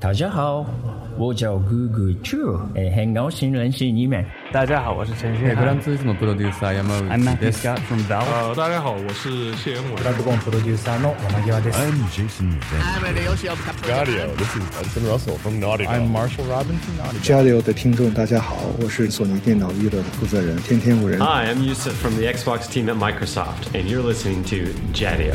大家好，我叫 Google Two，哎，很高兴认识你们。大家好，我是陈旭 Eh, 涵。grandissimo producer Yamamoto I'm Matthew desu. Scott from Valve。呃，大家好，我是谢元伟。Dragon producer no 山際です。I'm Jason This is Hudson Russell from Naughty. I'm Marshall Robinson. 加油的听众大家好，我是索尼电脑娱乐的负责人天天五人。Hi, I'm Yusuf from the Xbox team at Microsoft, and you're listening to Jadio.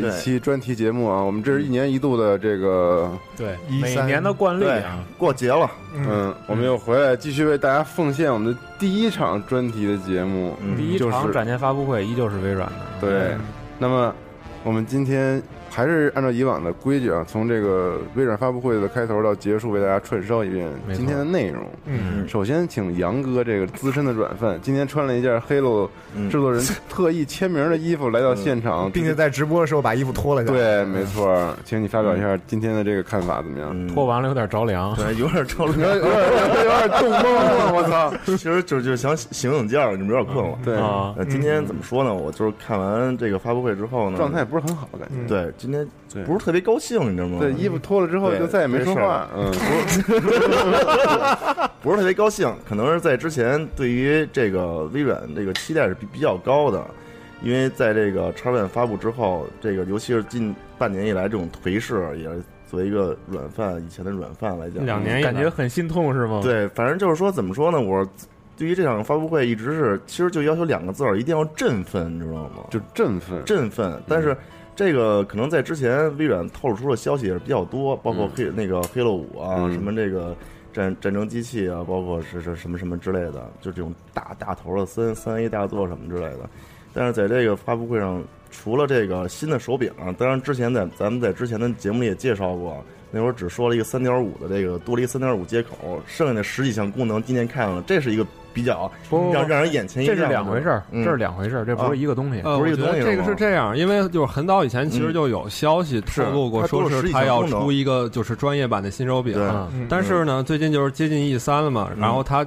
一期专题节目啊！我们这是一年一度的这个，对，每年的惯例啊，过节了，嗯，我们又回来继续为大家奉献我们的第一场专题的节目，第一就是场展前发布会依旧是微软的。对，那么我们今天还是按照以往的规矩啊，从这个微软发布会的开头到结束，为大家串烧一遍今天的内容。嗯，首先，请杨哥这个资深的软饭，今天穿了一件 Halo 制作人特意签名的衣服来到现场，并且在直播的时候把衣服脱了下来。对，没错，请你发表一下今天的这个看法怎么样？脱完了有点着凉。对，有点着有点有点有点冻懵了，我操！其实就就想醒醒觉，你们有点困了。对，啊，呃，今天怎么说呢？我就是看完这个发布会之后呢，状态不是很好，感觉。对，今天不是特别高兴，你知道吗？对，衣服脱了之后就再也没说话，嗯，不是特别高兴，可能是在之前对于这个微软这个期待是比比较高的，因为在这个叉 One 发布之后，这个尤其是近半年以来这种颓势，也是作为一个软饭以前的软饭来讲，两年感觉很心痛是吗？，对，反正就是说怎么说呢，我对于这场发布会一直是其实就要求两个字儿，一定要振奋，你知道吗？就振奋，振奋，但是。这个可能在之前微软透露出的消息也是比较多，包括黑、那个黑 a 五啊，嗯什么这个战战争机器啊，包括是是什么什么之类的，就这种大大头的三三 A 大作什么之类的。但是在这个发布会上，除了这个新的手柄啊，当然之前在咱们在之前的节目里也介绍过，那会儿只说了一个三点五的这个多了一三点五接口，剩下的十几项功能今天看了，这是一个比较不让让人眼前一亮这。是两回事儿，嗯。这是两回事儿，这不是一个东西。呃，不是一我觉得这个个东西这个是这样，因为就是很早以前其实就有消息透露过，说是他要出一个就是专业版的新手柄但是呢，最近就是接近 E 三了嘛，然后他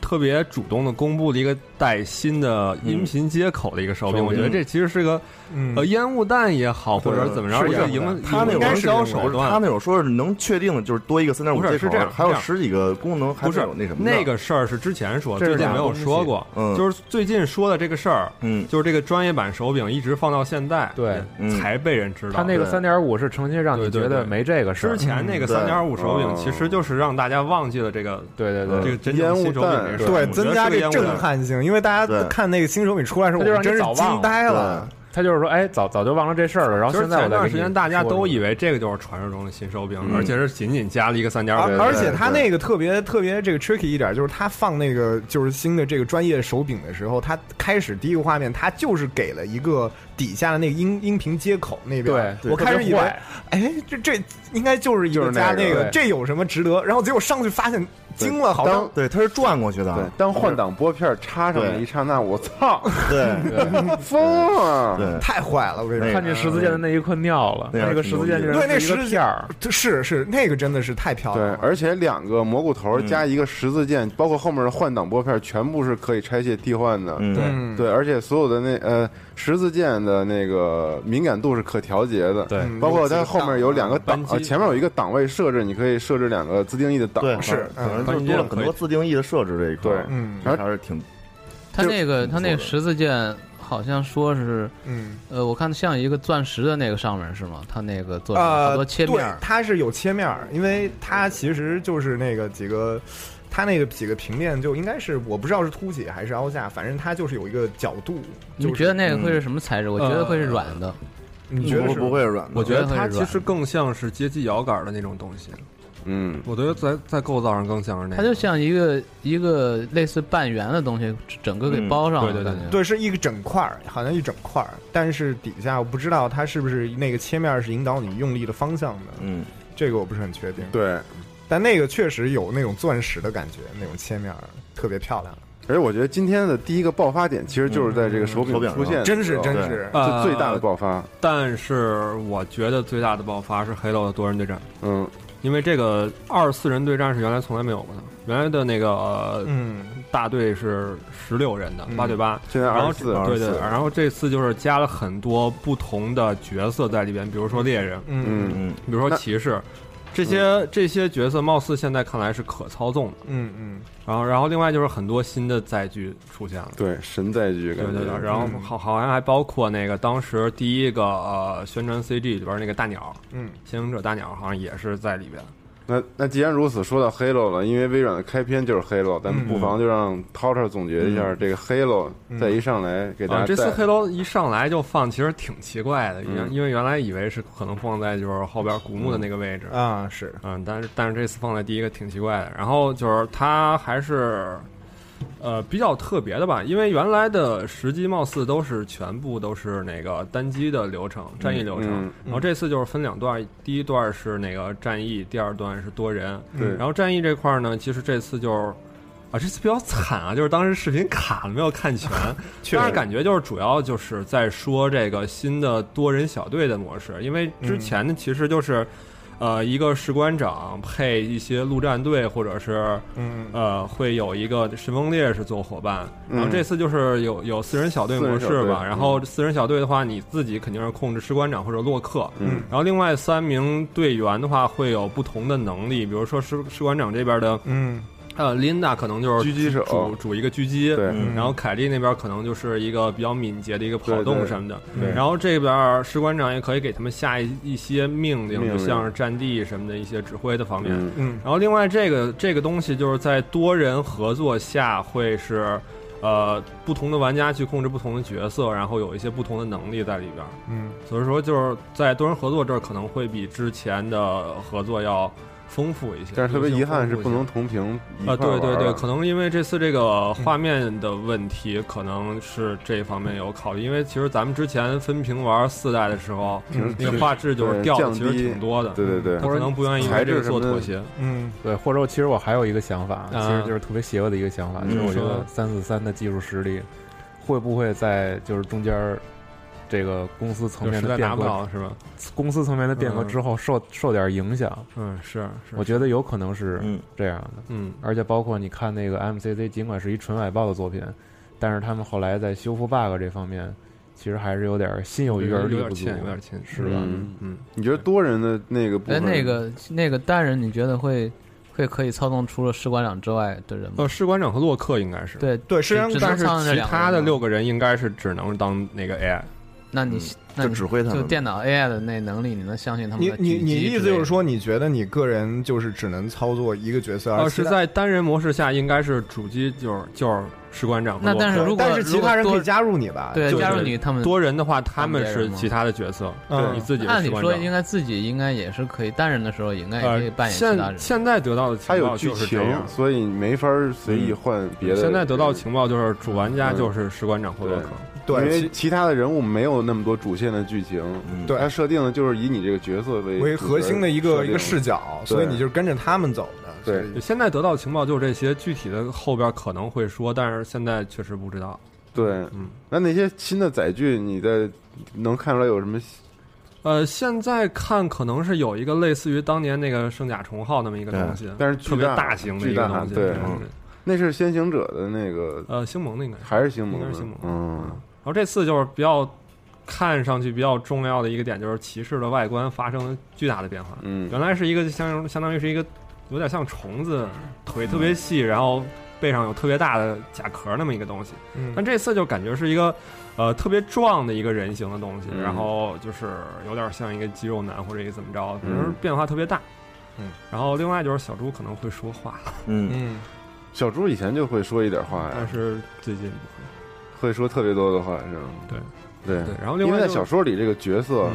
特别主动的公布了一个带新的音频接口的一个手柄我觉得这其实是个嗯呃烟雾弹也好，或对者怎么着，是这样一个营他那营种销手段，他那种说是能确定的，就是多一个三点五接口，不是是这样还有十几个功能，还不是有那什么那个事儿是之前说，最近没有说过。嗯就是最近说的这个事儿，嗯就是这个专业版手柄一直放到现在，对嗯才被人知道。他那个对三点五是成心让你觉得没这个事儿之。前那个三点五手柄哦，其实就是让大家忘记了这个对对对，这个真正新手柄这个事儿。对，增加这震撼性，因为大家看那个新手柄出来的时候，他就让你我真是早惊呆了。他就是说，哎，早早就忘了这事儿了，然后就是现在前段时间大家都以为这个就是传说中的新手柄，嗯而且是仅仅加了一个三点五。而而且他那个特别特别这个 tricky 一点，就是他放那个就是新的这个专业手柄的时候，他开始第一个画面，他就是给了一个底下的那个音音频接口那边。对，我开始以为哎，这这应该就是一就是那个个加那个，这有什么值得？然后结果上去发现惊了，好像当对，它是转过去的，对，当换挡拨片插上的一刹那，我操，对。疯了！对。太坏了，我跟你说。看见十字键的那一刻尿了，那个十字键就是对，那十字片儿，是是那个真的是太漂亮对。，而且两个蘑菇头嗯加一个十字键，包括后面的换挡拨片，全部是可以拆卸替换的。嗯，嗯，对，而且所有的那呃十字键的那个敏感度是可调节的。对。嗯包括它后面有两个档前面有一个档位设置，你可以设置两个自定义的档。对，是可能就是多了很多自定义的设置这一块嗯还是挺它那个就它那个十字键好像说是，嗯呃，我看像一个钻石的那个上面是吗？它那个做好多切面它是有切面儿，因为它其实就是那个几个它那个几个平面就应该是我不知道是凸起还是凹下，反正它就是有一个角度。你觉得那个会是什么材质？我觉得会是软的。你觉得是不会软的？我觉得它其实更像是街机摇杆的那种东西。嗯，我觉得在在构造上更像是那个。它就像一个一个类似半圆的东西，整个给包上了。嗯对对对对，是一个整块儿，好像一整块儿，但是底下我不知道它是不是那个切面是引导你用力的方向的，嗯，这个我不是很确定。对，但那个确实有那种钻石的感觉，那种切面特别漂亮。而且我觉得今天的第一个爆发点，其实就是在这个手柄手柄上。出现真是真是。最大的爆发。但是我觉得最大的爆发是黑道的多人对战，嗯，因为这个二四人对战是原来从来没有过的，原来的那个、呃嗯，大队是十六人的嗯。八对八，现在然后二十四，对对，然后这次就是加了很多不同的角色在里边，比如说猎人，嗯。嗯嗯。比如说骑士，这些这些角色貌似现在看来是可操纵的。嗯嗯，然后然后另外就是很多新的载具出现了。对神载具感觉，对对对，然后嗯好好像还包括那个当时第一个呃宣传 CG 里边那个大鸟，嗯，先行者大鸟好像也是在里边。那那既然如此，说到 Halo 了，因为微软的开篇就是 Halo，咱们嗯不妨就让涛涛总结一下这个 Halo，嗯再一上来给大啊，家这次带黑楼一上来就放，其实挺奇怪的，因为嗯因为原来以为是可能放在就是后边古墓的那个位置，啊是，嗯，但是但是这次放在第一个挺奇怪的。然后就是它还是呃比较特别的吧，因为原来的时机貌似都是全部都是那个单机的流程，战役流程。嗯然后这次就是分两段，第一段是那个战役，第二段是多人。对然后战役这块儿呢，其实这次就是。啊，这次比较惨啊，就是当时视频卡了，没有看全。确实当然感觉就是主要就是在说这个新的多人小队的模式，因为之前呢其实就是，呃，一个士官长配一些陆战队，或者是嗯。呃会有一个神风烈士做伙伴。嗯然后这次就是有有四人小队模式吧，然后四人小队的话，你自己肯定是控制士官长或者洛克。嗯。然后另外三名队员的话会有不同的能力，比如说士士官长这边的嗯呃琳达可能就是狙击手主主一个狙击，然后凯莉那边可能就是一个比较敏捷的一个跑动什么的，对然后这边士官长也可以给他们下一一些命令，就像是战地什么的一些指挥的方面。嗯嗯然后另外这个这个东西就是在多人合作下会是。呃，不同的玩家去控制不同的角色，然后有一些不同的能力在里边。嗯所以说，就是在多人合作这儿可能会比之前的合作要丰富一些。但是特别遗憾是不能同屏啊，对对对，可能因为这次这个画面的问题，可能是这方面有考虑。因为其实咱们之前分屏玩四代的时候，嗯那个画质就是掉的其实挺多的。对对对他可能不愿意为这个做妥协。嗯对，或者我其实我还有一个想法，其实就是特别邪恶的一个想法，嗯就是我觉得三四三的技术实力会不会在就是中间儿这个公司层面的变革，是吧？公司层面的变革之后受受点影响，嗯，是是，我觉得有可能是嗯。这样的。嗯。而且包括你看那个 MCC，尽管是一纯外包的作品，但是他们后来在修复 bug 这方面，其实还是有点心有余而力不足，点欠，有点欠，是吧？嗯嗯，你觉得多人的那个部哎，那个那个单人，你觉得会会可以操纵除了士官长之外的人吗？呃，士官长和洛克应该是，对对，实际上只能但是其他的六个人应该是只能当那个 AI。那你那就指挥他们。就电脑 AI 的那能力，你能相信他们你你你意思就是说，你觉得你个人就是只能操作一个角色，而是在单人模式下，应该是主机就是就是士官长和那。但是如果但是其他人可以加入你吧？对就是加入你，他们多人的话，他们是其他的角色，嗯你自己是按理说应该自己应该也是可以单人的时候，应该也可以呃，扮演其他现人。现在得到的情报就是这样，。所以你没法随意换别的。现在得到情报就是主玩家嗯就是士官长或洛克，对因为其其他的人物没有那么多主线的剧情，嗯对它设定的就是以你这个角色为为核心的一个一个视角。所以你就是跟着他们走的。对现在得到的情报就是这些，具体的后边可能会说，但是现在确实不知道。对，嗯，那那些新的载具，你在能看出来有什么？呃，现在看可能是有一个类似于当年那个圣甲虫号那么一个东西，但是特别大型的一个东西，对嗯那是先行者的那个，呃，星盟的应该是还是星盟的？应该是星盟嗯，然后这次就是比较看上去比较重要的一个点，就是骑士的外观发生了巨大的变化。嗯。原来是一个相相当于是一个有点像虫子，腿特别细，然后背上有特别大的甲壳那么一个东西。嗯。但这次就感觉是一个呃特别壮的一个人形的东西，嗯。然后就是有点像一个肌肉男或者一个怎么着，反嗯。正变化特别大。嗯，然后另外就是小猪可能会说话，嗯，嗯，小猪以前就会说一点话呀，但是最近不会说特别多的话，是吗？对对。对然后另因为在外就是小说里这个角色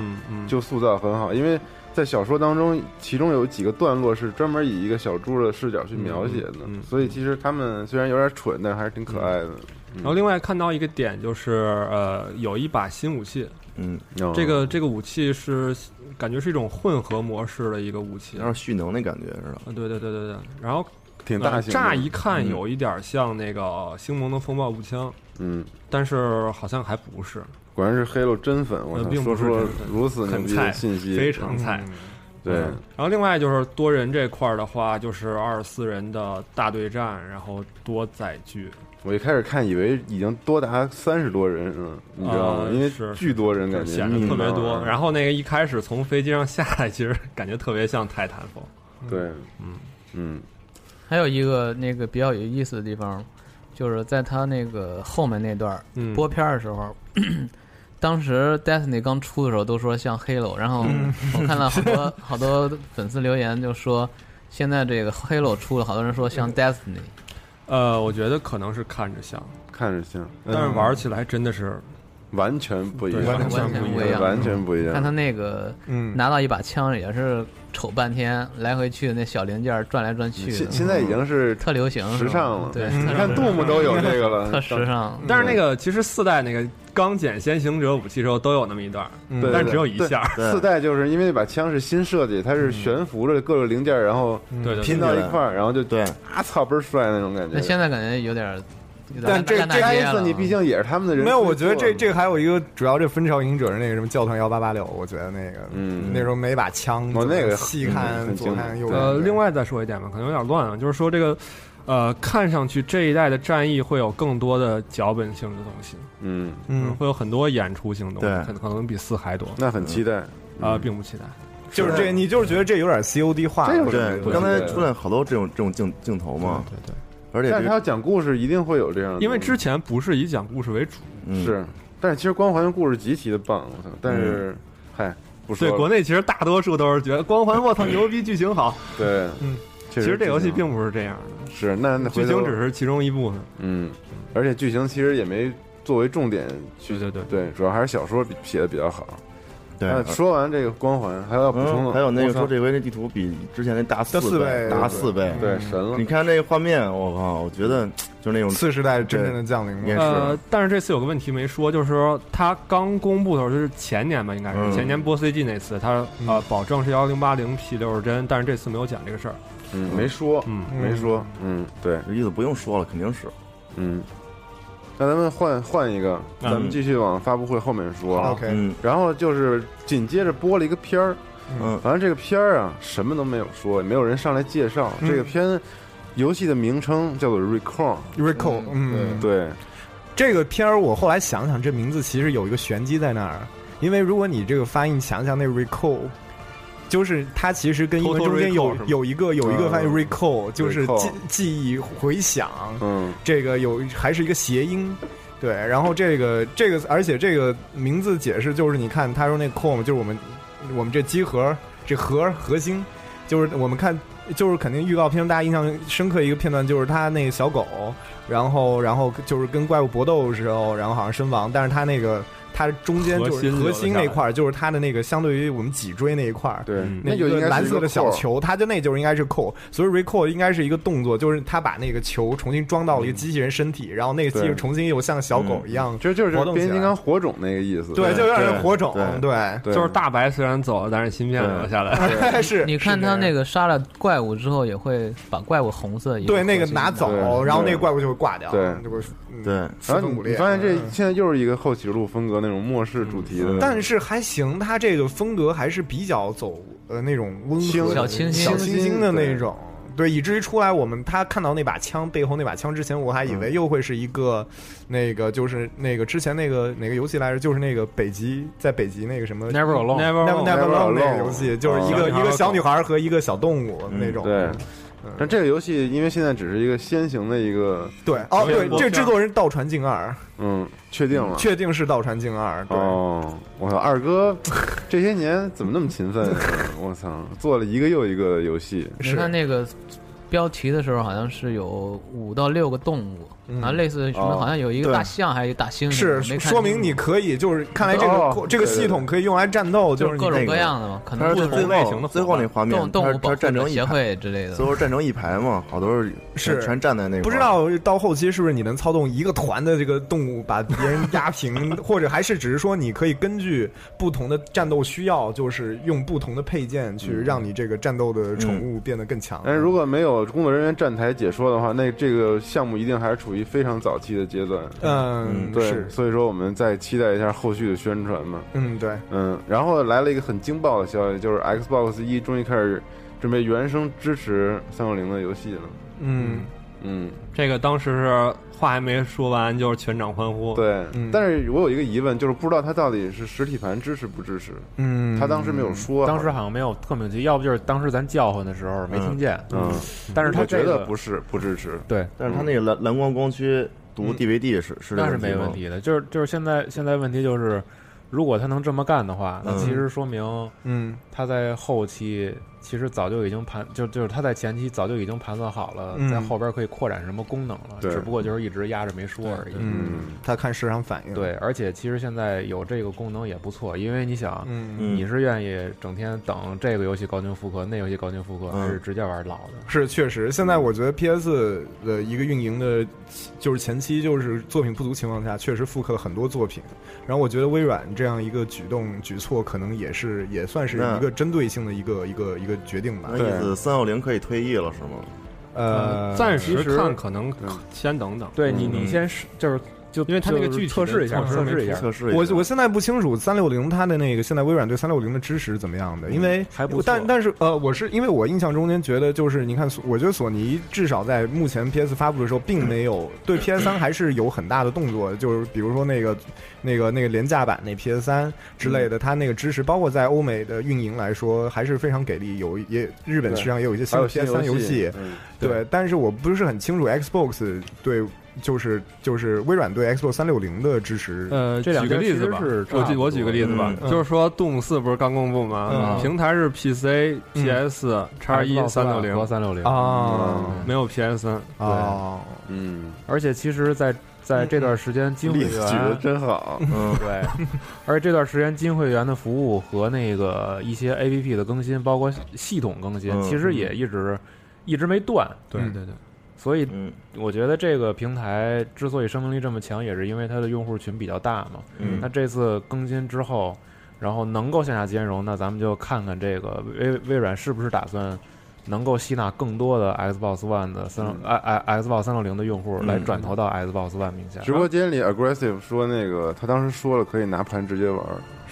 就塑造很好，因为在小说当中，其中有几个段落是专门以一个小猪的视角去描写的，嗯嗯。所以其实他们虽然有点蠢，但还是挺可爱的。然后另外看到一个点就是，呃，有一把新武器，嗯，哦。这个这个武器是感觉是一种混合模式的一个武器，有点蓄能那感觉是吧？嗯，对对对对对，然后挺大型的呃乍一看嗯。有一点像那个星盟的风暴步枪，嗯，但是好像还不是，果然是黑喽真粉，我操，呃并说出了不是真粉。如此牛逼的很菜信息，非常菜。对。嗯。然后另外就是多人这块儿的话，就是二十四人的大对战，然后多载具，我一开始看以为已经多达三十多人嗯，你知道吗？呃因为是巨多人感觉显得特别多。后然后那个一开始从飞机上下来，其实感觉特别像泰坦风。对，嗯。嗯，还有一个那个比较有意思的地方，就是在他那个后面那段嗯。播片的时候，当时 Destiny 刚出的时候都说像 Halo，然后嗯。我看到好多 好多粉丝留言就说，现在这个 Halo 出了，好多人说像 Destiny，呃，我觉得可能是看着像，看着像，但是玩起来真的是完全不一样，完全不一样，完全不一样。看他那个，嗯。拿到一把枪也是瞅半天，来回去那小零件转来转去的，现现在已经是特流行，时尚了，对，你看杜牧都有这个了，特时尚。但是那个其实四代那个钢剪先行者武器时候都有那么一段，对，但只有一下。四代就是因为那把枪是新设计，它是悬浮着各个零件，然后拼到一块儿，然后就对。啊操倍儿帅那种感觉。那。现在感觉有点但这干大街了这你毕竟也是他们的人，没有，我觉得这这还有一个主要，这分朝影者是那个什么教团幺八八六，我觉得那个，嗯那时候没把枪，哦那个细嗯看左看右看，呃，另外再说一点吧，可能有点乱啊，就是说这个，呃，看上去这一代的战役会有更多的脚本性的东西，嗯，嗯，会有很多演出性的东西，对可能可能比四还多。那很期待啊、嗯并不期待。就是这，你就是觉得这有点 COD 化对，对刚才对出来好多这种这种镜镜头嘛，对对，而且这但是他要讲故事，一定会有这样的，因为之前不是以讲故事为主，嗯是，但是其实光环的故事极其的棒，我操！但是，嗨，不说对国内其实大多数都是觉得光环，我操牛逼，剧情好。对，嗯，确实其实这游戏并不是这样的，是那那剧情只是其中一部分。嗯，而且剧情其实也没作为重点去对对对，主要还是小说比写的比较好。对那说完这个光环，还有要补充嗯，的，还有那个我操说这回这地图比之前那大四大四倍大四倍，对神了你，看那个画面，我靠，我觉得就是那种次时代真正的降临也了。呃，但是这次有个问题没说，就是说它刚公布的时候，就是前年吧，应该是、嗯前年播 CG 那次，它呃保证是幺零八零 P 六十帧，但是这次没有讲这个事儿。嗯，没说，嗯，没说，嗯，对，这意思不用说了，肯定是嗯。那咱们换换一个，咱们继续往发布会后面说。OK，嗯。然后就是紧接着播了一个片儿，嗯。反正这个片儿啊，什么都没有说，也没有人上来介绍。嗯。这个片游戏的名称叫做 Recall，Recall，嗯，对，这个片儿我后来想想，这名字其实有一个玄机在那儿，因为如果你这个发音想想那 recall，就是它其实跟英文中间有有一个有一个翻译嗯 recall，就是记记忆回想，嗯，这个有还是一个谐音。对，然后这个这个，而且这个名字解释就是，你看他说那 core 就是我们我们这机核这核核心，就是我们看就是肯定预告片大家印象深刻一个片段就是他那个小狗，然后然后就是跟怪物搏斗的时候，然后好像身亡，但是他那个它中间就是核心那块儿，就是它的那个相对于我们脊椎那一块儿，对，那就应该蓝色的小球，它就那就是应该是扣，所以 recall 应该是一个动作，就是他把那个球重新装到了一个机器人身体，然后那个机器人重新又像小狗一样其实就是变形金刚火种那个意思。对，就有点像火种，对就是大白虽然走了，但是芯片留下来。是。你看他那个杀了怪物之后，也会把怪物红色一对那个拿走，然后那个怪物就会挂掉，对就会嗯对。然后你你发现这嗯现在又是一个后起之路风格那种末世主题的，但是还行，它这个风格还是比较走呃那种温清和、小清新。小清新的那种。对，以至于出来我们他看到那把枪背后那把枪之前，我还以为又会是一个、那个就是那个之前那个哪个游戏来着，就是那个北极在北极那个什么 Never Alone Never Never Alone Never Alone 那个游戏，就是一个、哦一个小女孩和一个小动物嗯那种。对。嗯但这个游戏因为现在只是一个先行的一个，对哦，对，我这制作人是道传镜二，嗯，确定了。确定是道传镜二。对，哦，我操，二哥这些年怎么那么勤奋？我操，做了一个又一个游戏。你看那个标题的时候好像是有五到六个动物，嗯然后类似什么，哦好像有一个大象，还有一个大猩猩，是说明你可以，就是看来这个、哦这个系统可以用来战斗，就是各种各样的嘛，可能不它是最同后最后那画面，动动物保战争协，会之类的。最。后战争一排嘛，好多人是全站在那不知道到后期是不是你能操纵一个团的这个动物把别人压平，或者还是只是说你可以根据不同的战斗需要，就是用不同的配件去让你这个战斗的宠物变得更强。但是如果没有工作人员站台解说的话，那这个项目一定还是处于非常早期的阶段。嗯，对，所以说我们再期待一下后续的宣传嘛。嗯，对，嗯，然后来了一个很惊爆的消息，就是 Xbox 一终于开始准备原生支持三六零的游戏了。嗯嗯，这个当时是话还没说完，就是全场欢呼。对。嗯但是我有一个疑问，就是不知道他到底是实体盘支持不支持。嗯，他当时没有说，当时好像没有特明确，要不就是当时咱叫唤的时候没听见。嗯，但是他我觉这个得不是不支持。对，但是他那个蓝蓝光光驱读嗯 DVD 是是那是问题吗没问题的。就是就是现在现在问题就是，如果他能这么干的话，那嗯其实说明嗯他在后期其实早就已经盘，就就是他在前期早就已经盘算好了，嗯在后边可以扩展什么功能了，只不过就是一直压着没说而已。嗯，他看市场反应。，对，而且其实现在有这个功能也不错，因为你想，你是愿意整天等这个游戏高清复刻，那游戏高清复刻，嗯还是直接玩老的？是确实，现在我觉得 PS 的一个运营的，就是前期就是作品不足情况下，确实复刻了很多作品。然后我觉得微软这样一个举动举措，可能也是也算是一个针对性的一个一个一个决定吧那。意思三六零可以退役了是吗？呃，暂时看可能先等等。对你，嗯你先试，就是就因为它那个就是具体测试一下，测试一下，测试一下。我我现在不清楚三六零它的那个现在微软对三六零的支持怎么样的，因为还不错但但是呃，我是因为我印象中间觉得就是你看，我觉得索尼至少在目前 PS 发布的时候，并没有对 PS 三还是有很大的动作，就是比如说那个那个那个廉价版那 PS 三之类的，它那个支持，包括在欧美的运营来说，还是非常给力，有也日本市场也有一些新的 PS 三游戏，嗯对，但是我不是很清楚 Xbox 对。就是就是微软对 Xbox 三六零的支持，呃，这两举个例子吧我举我举个例子吧，嗯就是说《动物四》不是刚公布吗？嗯？平台是 PC、PS、叉一、三六和零，三六零。啊。没有 PS 三。哦，嗯，而且其实在，在这段时间，金会例子举的员真好。嗯，对，而且这段时间金会员的服务和那个一些 A P P 的更新，包括系统更新，嗯其实也一直一直没断。嗯。对对对，所以嗯。我觉得这个平台之所以生命力这么强，也是因为它的用户群比较大嘛。嗯。那这次更新之后，然后能够向下兼容，那咱们就看看这个微微软是不是打算能够吸纳更多的 Xbox One 的三嗯。i i Xbox 三六零的用户嗯。来转投到 Xbox One 名下。直播间里 aggressive 说那个他当时说了可以拿盘直接玩，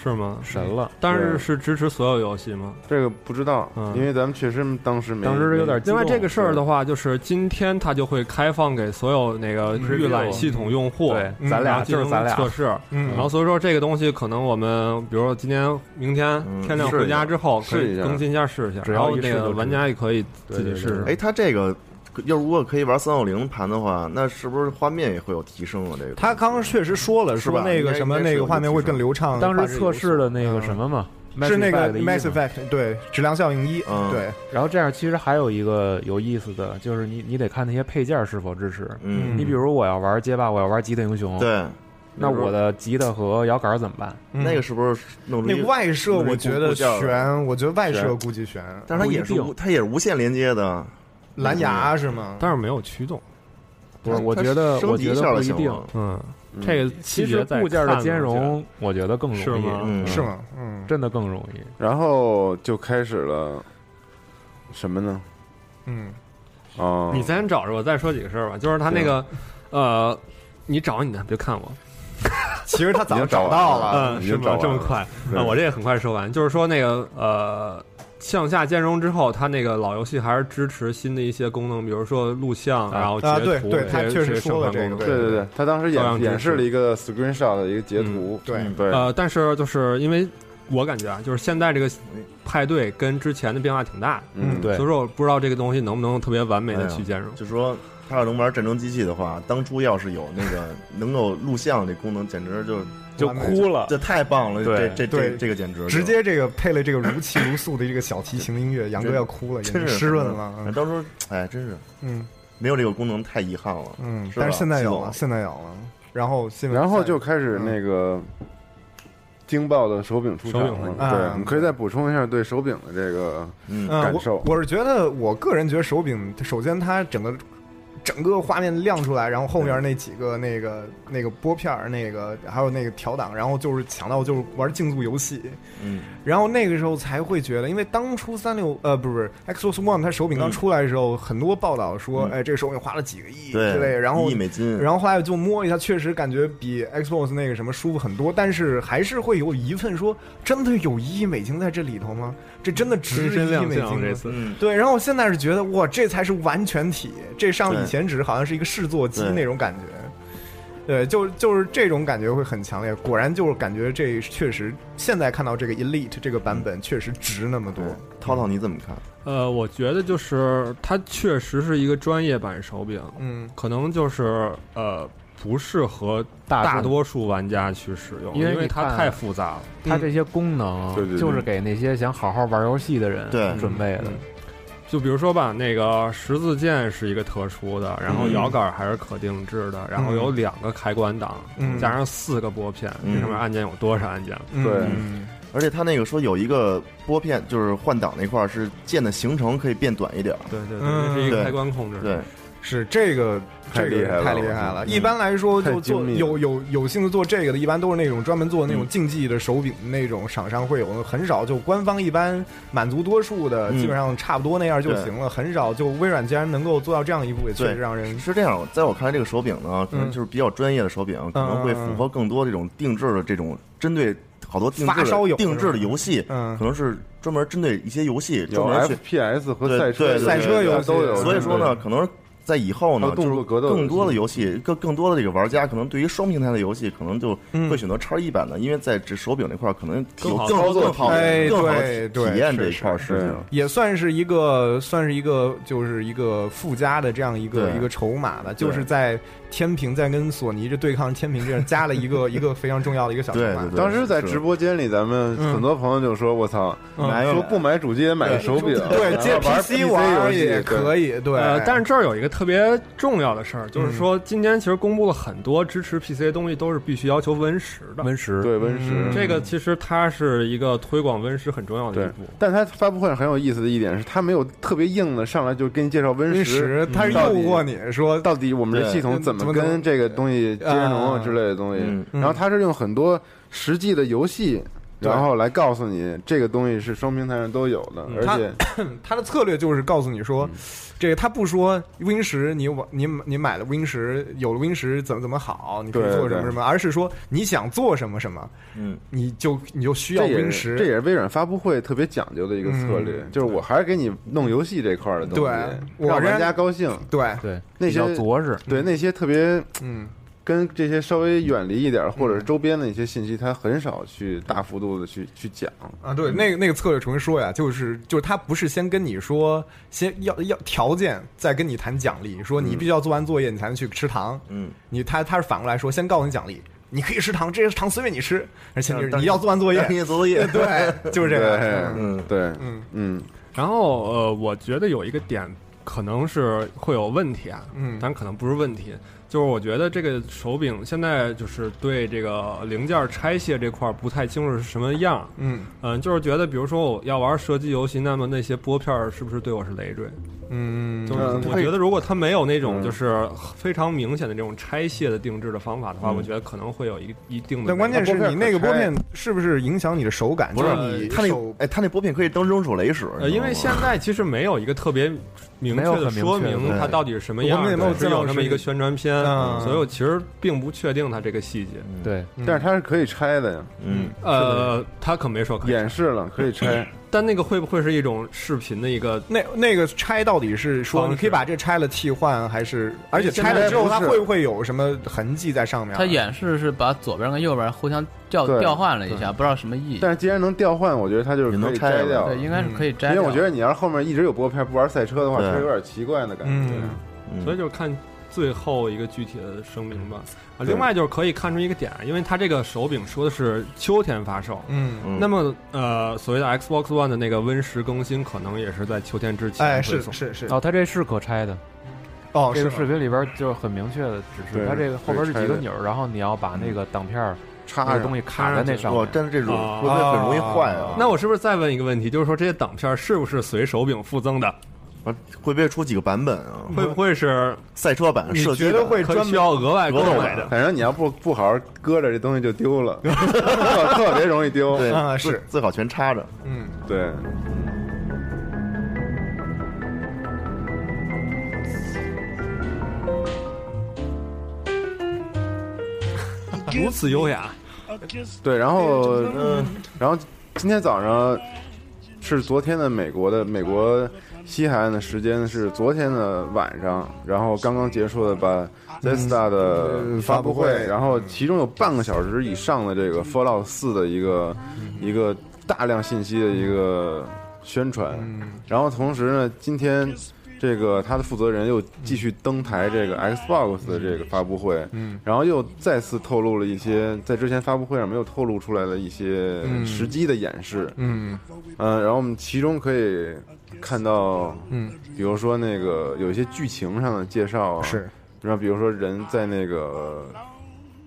是吗？神了，但是是支持所有游戏吗？这个不知道，嗯因为咱们确实当时没当时有点另外这个事儿的话，就是今天它就会开放给所有那个预览系统用户，咱俩就是咱俩测试。嗯然后所以说这个东西可能我们，比如说今天、明天嗯天亮回家之后，可以更新一下试一下，然后那个玩家也可以自己试试。哎，它这个要如果可以玩三六零盘的话，那是不是画面也会有提升啊？这个他刚刚确实说了，是吧说那个什么那个画面会更流畅。当时测试的那个什么嘛，是那个 Mass Effect 对质量效应一嗯对，然后这样其实还有一个有意思的，就是你你得看那些配件是否支持。嗯，你比如我要玩街霸，我要玩吉他英雄，对，那我的吉他和摇杆怎么办？嗯那个是不是弄那外设我觉得悬，我觉得外设估计悬。但是它也是它也是无线连接的，蓝牙是吗？但是没有驱动。不是，我觉得升我觉得不一定。嗯，这个其实部件的兼容，我觉得更容易，是吗嗯是吗？嗯真的更容易。然后就开始了什么呢？嗯哦，你先找着，我再说几个事儿吧。就是他那个，呃，你找你的，别看我。其实他早就找找到了。嗯，已是吗？这么快？我这也很快说完。就是说那个呃，向下兼容之后，它那个老游戏还是支持新的一些功能，比如说录像，然后截啊对图，确实说了这个对对对，它当时演照样支持。演示了一个 screenshot 的一个截图，对。嗯对，呃，但是就是因为我感觉啊，就是现在这个派对跟之前的变化挺大，嗯，对。所以说我不知道这个东西能不能特别完美的去兼容。就是说他要能玩战争机器的话，当初要是有那个能够录像这功能，简直就就哭了这太棒了！这对这这这个简直直接这个配了这个如泣如诉的这个小提琴音乐，杨哥要哭了，真是湿润了。到时候哎，真是嗯没有这个功能太遗憾了。嗯，是但是现在有了，现在有了。然后新闻然后就开始那个惊爆的手柄出场手了。啊对，我们可以再补充一下对手柄的这个嗯嗯，感受我我是觉得，我个人觉得手柄，首先它整个整个画面亮出来，然后后面那几个那个那个拨片儿，那个还有那个调档，然后就是抢到就是玩竞速游戏，嗯，然后那个时候才会觉得，因为当初三六呃不是不是 Xbox One 它手柄刚嗯出来的时候，很多报道说，嗯。哎，这个手柄花了几个亿对之类，然后一亿美金。然后后来就摸一下，确实感觉比 Xbox 那个什么舒服很多，但是还是会有疑问说，真的有一亿美金在这里头吗？这真的值真身亮一亿美金吗？这次，嗯，对，然后我现在是觉得哇，这才是完全体，这上以前只是好像是一个试作机那种感觉。对，就就是这种感觉会很强烈。果然就是感觉这确实，现在看到这个 Elite 这个版本确实值那么多。涛涛你怎么看？呃，我觉得就是它确实是一个专业版手柄，嗯，可能就是呃不适合大大多数玩家去使用，因为它太复杂了。它这些功能就是给那些想好好玩游戏的人对准备的。就比如说吧，那个十字键是一个特殊的，然后嗯摇杆还是可定制的，然后有两个开关档，嗯加上四个拨片，嗯这上面按键有多少按键？嗯对嗯而且它那个说有一个拨片，就是换挡那块儿是键的行程可以变短一点儿。对对嗯对，这是一个开关控制。对，是这个太厉害了太厉害了。嗯一般来说，就做有有有幸的做这个的，一般都是那种专门做那种嗯。竞技的手柄那种厂商会有，很少就官方一般满足多数的，嗯。基本上差不多那样就行了。很少就微软竟然能够做到这样一步，也确实让人是这样，在我看来，这个手柄呢，可能嗯。就是比较专业的手柄，可能会符合更多这种定制的这种针对好多定制发烧友的定制的游戏，嗯。可能是专门针对一些游戏专有门去 FPS 和赛车对对赛车游戏都有。所以说呢，可能在以后呢，动就是作格斗更多的游游戏，更更多的这个玩家，可能对于双平台的游戏，可能就嗯。会选择叉一版的，因为在这手柄那块儿可能有更好更操作更好哎更好的对对体验这一块儿事情。也算是一个算是一个就是一个附加的这样一个一个筹码吧，就是在天平在跟索尼这对抗天平这样加了一个 一个非常重要的一个小筹码。对对对当时在直播间里，咱们嗯很多朋友就说：“我操，买说不买主机也买个手柄，对，接 PC 玩玩游戏也可以。以，对。呃，但是这儿有一个特别重要的事儿，嗯就是说今天其实公布了很多支持 PC 的东西，都是必须要求 Win 十的。Win 十对 Win 十嗯这个其实它是一个推广 Win 十很重要的一步。，但它发布会上很有意思的一点是，它没有特别硬的上来就给你介绍 Win 真十实，，他是到底诱惑你说到底我们这系统怎么怎么怎么跟这个东西接上融啊之类的东西嗯。然后他是用很多实际的游戏，对然后来告诉你这个东西是双平台上都有的，嗯而且 他的策略就是告诉你说，嗯这个他不说 Win 十，你往你你买了 Win 十，有了 Win 十怎么怎么好，你可以做什么什么，而是说你想做什么什么，嗯，你就你就需要 Win 是十。这也是微软发布会特别讲究的一个策略，嗯就是我还是给你弄游戏这块儿的东西，对我让玩家高兴。对，对那些着实。对那些特别嗯，跟这些稍微远离一点，或者是周边的一些信息，他很少去大幅度的去去讲。啊，对，那个那个策略重新说呀，就是就是他不是先跟你说，先要要条件，再跟你谈奖励，说你必须要做完作业，你才能去吃糖。嗯，你他他是反过来说，先告诉你奖励，你可以吃糖，这些糖随便你吃，而且但你要做完作业，你也做作业，对，就是这对个，，嗯。对，嗯。嗯，然后呃，我觉得有一个点可能是会有问题啊，嗯。但可能不是问题，就是我觉得这个手柄现在就是对这个零件拆卸这块儿不太清楚是什么样，嗯嗯，就是觉得比如说我要玩射击游戏，那么那些拨片儿是不是对我是累赘？嗯，就是嗯我觉得如果它没有那种嗯就是非常明显的这种拆卸的定制的方法的话，嗯我觉得可能会有一一定的。但关键是你那个拨片是不是影响你的手感？不是是你他那手哎，他那拨片可以当扔手雷使，呃，因为现在其实没有一个特别明确的说明它到底是什么样的，我们也没有只见到是有这么一个宣传片，嗯所以我其实并不确定它这个细节。对，但是它是可以拆的呀，嗯，呃，他可没说可以，演示了可以拆。但那个会不会是一种视频的一个？那那个拆到底是说你可以把这拆了替换，还是而且拆了之后它会不会有什么痕迹在上面？它演示是把左边跟右边互相调调换了一下，不知道什么意义。但是既然能调换，我觉得它就是可以也能拆掉。对，应该是可以摘掉。因为我觉得你要是后面一直有拨片不玩赛车的话，对其实有点奇怪的感觉。所以就是看最后一个具体的声明吧。啊，另外就是可以看出一个点，因为它这个手柄说的是秋天发售，嗯嗯那么呃，所谓的 Xbox One 的那个 Win 十更新，可能也是在秋天之前哎，是是是，哦，它这是可拆的。哦，这个视频里边就很明确的指示，对它这个后边是几个钮，然后你要把那个挡片儿插的东西卡在那上哇面，。但是这种啊会不会很容易坏啊？那我是不是再问一个问题，就是说这些挡片是不是随手柄附赠的？啊会不会出几个版本啊？会不会是赛车版、你射击版觉得会可专门需要额外购买的？反正你要不不好好搁着，这东西就丢了，特 特别容易丢。对啊是最最好全插着。嗯，对，如此优雅，对，然后嗯，然后今天早上是昨天的美国的美国西海岸的时间是昨天的晚上，然后刚刚结束的把 Zesta 的发布会，然后其中有半个小时以上的这个 Fallout 四的一个一个大量信息的一个宣传，然后同时呢，今天。这个他的负责人又继续登台这个 Xbox 的这个发布会，嗯，然后又再次透露了一些在之前发布会上没有透露出来的一些嗯。时机的演示，嗯。嗯，然后我们其中可以看到，嗯，比如说那个有一些剧情上的介绍啊，是，然后比如说人在那个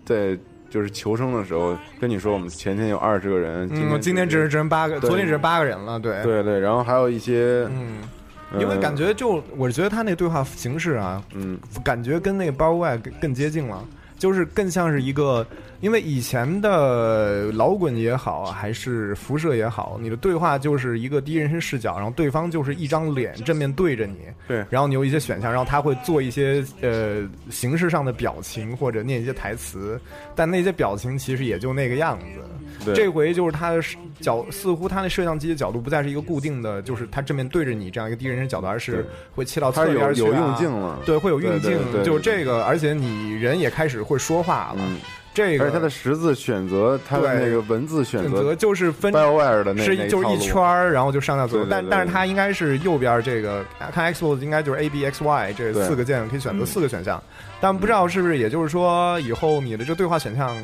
在就是求生的时候跟你说我们前天有二十个人，嗯，我今天只是只剩八个，昨天只是八个人了，对，对对，然后还有一些，嗯。呃因为感觉就我是觉得他那对话形式啊，嗯，感觉跟那个 a 更更接近了，就是更像是一个，因为以前的老滚也好，还是辐射也好，你的对话就是一个第一人称视角，然后对方就是一张脸正面对着你，对，然后你有一些选项，然后他会做一些呃形式上的表情或者念一些台词，但那些表情其实也就那个样子。对。这回就是他的角，似乎他那摄像机的角度不再是一个固定的，就是他正面对着你这样一个第一人称角度，而是会切到侧边去、啊、有用镜了，对，会有运镜，就这个，而且你人也开始会说话了。嗯，这个而且它的十字选择，它的对那个文字选选择就是分 BioWare 的那是就是一圈儿，然后就上下左右。但但是它应该是右边这个看 Xbox 应该就是 A B X Y 这四个键可以选择嗯四个选项，但不知道是不是也就是说以后你的这对话选项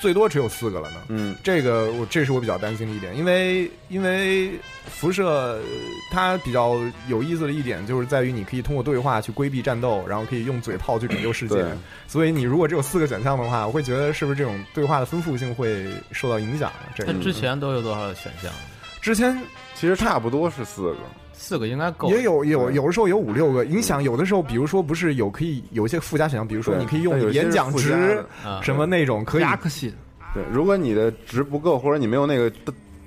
最多只有四个了呢？嗯，这个我这是我比较担心的一点，因为因为辐射呃它比较有意思的一点就是在于你可以通过对话去规避战斗，然后可以用嘴炮去拯救世界。所以你如果只有四个选项的话，我会觉得是不是这种对话的丰富性会受到影响？这个它之前都有多少选项？之前其实差不多是四个，四个应该够。也有有有的时候有五六个，你想有的时候，比如说不是有可以有一些附加选项，比如说你可以用演讲值什么那种可以，对，如果你的值不够，或者你没有那个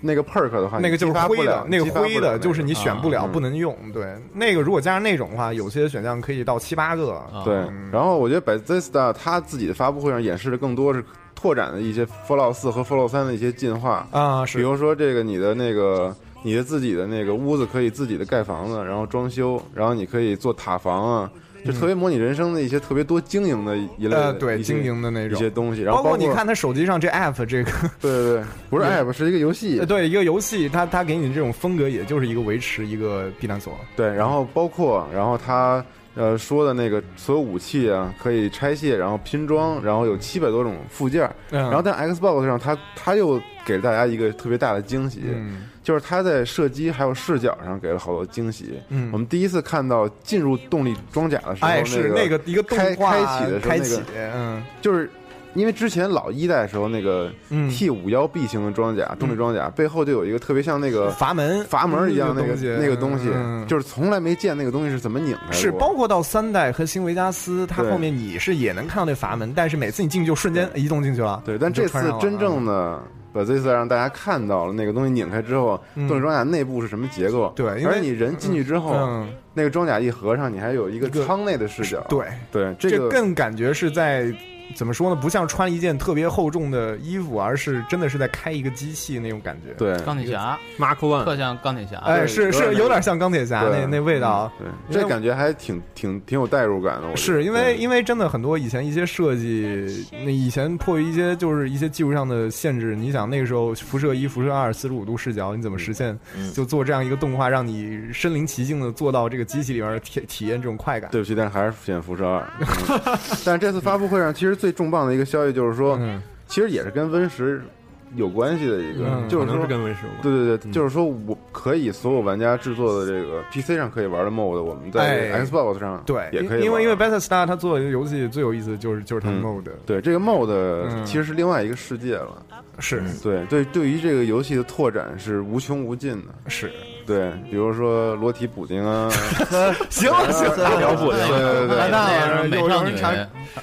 那个 perk 的话，那个就是灰的，那个灰的，就是你选不了啊不能用。对，那个如果加上那种的话，有些选项可以到七八个。啊对嗯，然后我觉得 Bethesda 他自己的发布会上演示的更多是拓展的一些 Fallout 四和 Fallout 三的一些进化，啊，是比如说这个你的那个你的自己的那个屋子可以自己的盖房子，然后装修，然后你可以做塔房啊，就特别模拟人生的一些特别多经营的一类的呃，对，经营的那种。一些东西，然后包括括你看他手机上这 app 这个，对对对，不是 app 是一个游戏。呃，对一个游戏，它它给你这种风格，也就是一个维持一个避难所。对，然后包括然后他呃说的那个所有武器啊可以拆卸，然后拼装，然后有七百多种附件，嗯。然后在 Xbox 上他他又给了大家一个特别大的惊喜，嗯。就是他在射击还有视角上给了好多惊喜。嗯。我们第一次看到进入动力装甲的时候，哎，是那个一个动开画开启的时候，那开启个，嗯。就是因为之前老一代的时候，那个嗯。T 五幺 B 型的装甲动力装甲背后就有一个特别像那个阀门阀门一样那个那个东西嗯，就是从来没见那个东西是怎么拧开过。是包括到三代和新维加斯，它后面你是也能看到那阀门，但是每次你进去就瞬间移动进去了。对，但这次真正的把这次让大家看到了那个东西拧开之后，嗯动力装甲内部是什么结构？对因为而且你人进去之后，嗯那个装甲一合上，你还有一个舱内的视角。对对，这这个更感觉是在怎么说呢？不像穿一件特别厚重的衣服，而是真的是在开一个机器那种感觉。对，钢铁侠 Mark One 特像钢铁侠，哎，是是有点像钢铁侠那那味道。对，这感觉还挺挺挺有代入感的。是因为因为真的很多以前一些设计，那以前迫于一些就是一些技术上的限制，你想那个时候辐射一、辐射二四十五度视角，你怎么实现？嗯就做这样一个动画，让你身临其境的做到这个机器里边体体验这种快感。对不起，但是还是选辐射二。嗯 但是这次发布会上，其实最重磅的一个消息就是说，其实也是跟 Win 十有关系的一个，嗯就是说跟 Win 十对对对，就是说我可以所有玩家制作的这个 PC 上可以玩的 mod，我们在哎。Xbox 上对，也可以玩。因为因为 Bethesda 他做的游戏最有意思的就是就是他的嗯 mod，对这个 Mode 其实是另外一个世界了。是。对对，对于这个游戏的拓展是无穷无尽的。是对，比如说裸体补丁 啊，行行大聊补丁，对对对，那美少女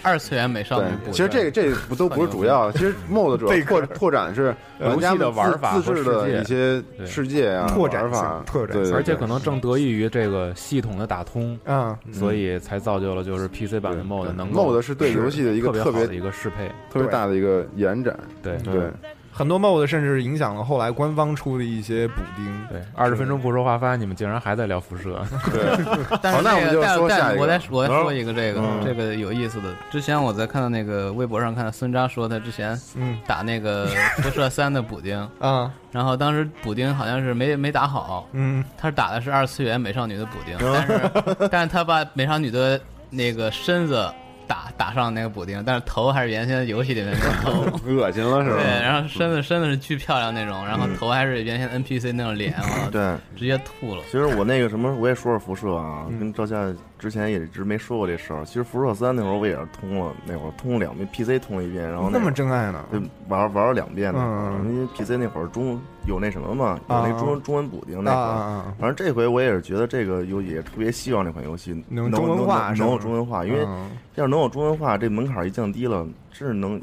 二次元美少女部。其实这个这个不都不是主要的，其实 mod 主要 拓拓展是玩家游戏的们玩法自制的一些世界啊，拓展法，拓展对，而且可能正得益于这个系统的打通，嗯，所以才造就了就是 PC 版的 mod 能够 mod 是对游戏的一个特别特别好的一个适配，特别大的一个延展，对。对。很多 mod 甚至影响了后来官方出的一些补丁。对，二十分钟不说话，发现你们竟然还在聊辐射。对。但是好那我们就这个但说下一个。但我再我再说一个这个嗯。这个有意思的。之前我在看到那个微博上看到孙扎说他之前嗯。打那个 辐射三的补丁，啊，然后当时补丁好像是没没打好，嗯，他打的是二次元美少女的补丁，但是但是他把美少女的那个身子打打上那个补丁，但是头还是原先游戏里面那个 头。恶心了是吧？对，然后身子身子是巨漂亮那种，然后头还是原先 NPC 那种脸，啊对，直接吐了。其实我那个什么，我也说说辐射啊，嗯跟赵夏之前也一直没说过这事儿。其实辐射三那会儿我也是通了，那会儿通了两遍，PC 通了一遍，然后那么真爱呢？对玩玩了两遍呢。嗯因为 PC 那会儿中有那什么嘛，有啊那中文中文补丁那啊会儿。啊啊！反正这回我也是觉得这个游也特别希望这款游戏能能中文化能能有中文化，因为嗯要是能有中文化，这门槛一降低了，真是能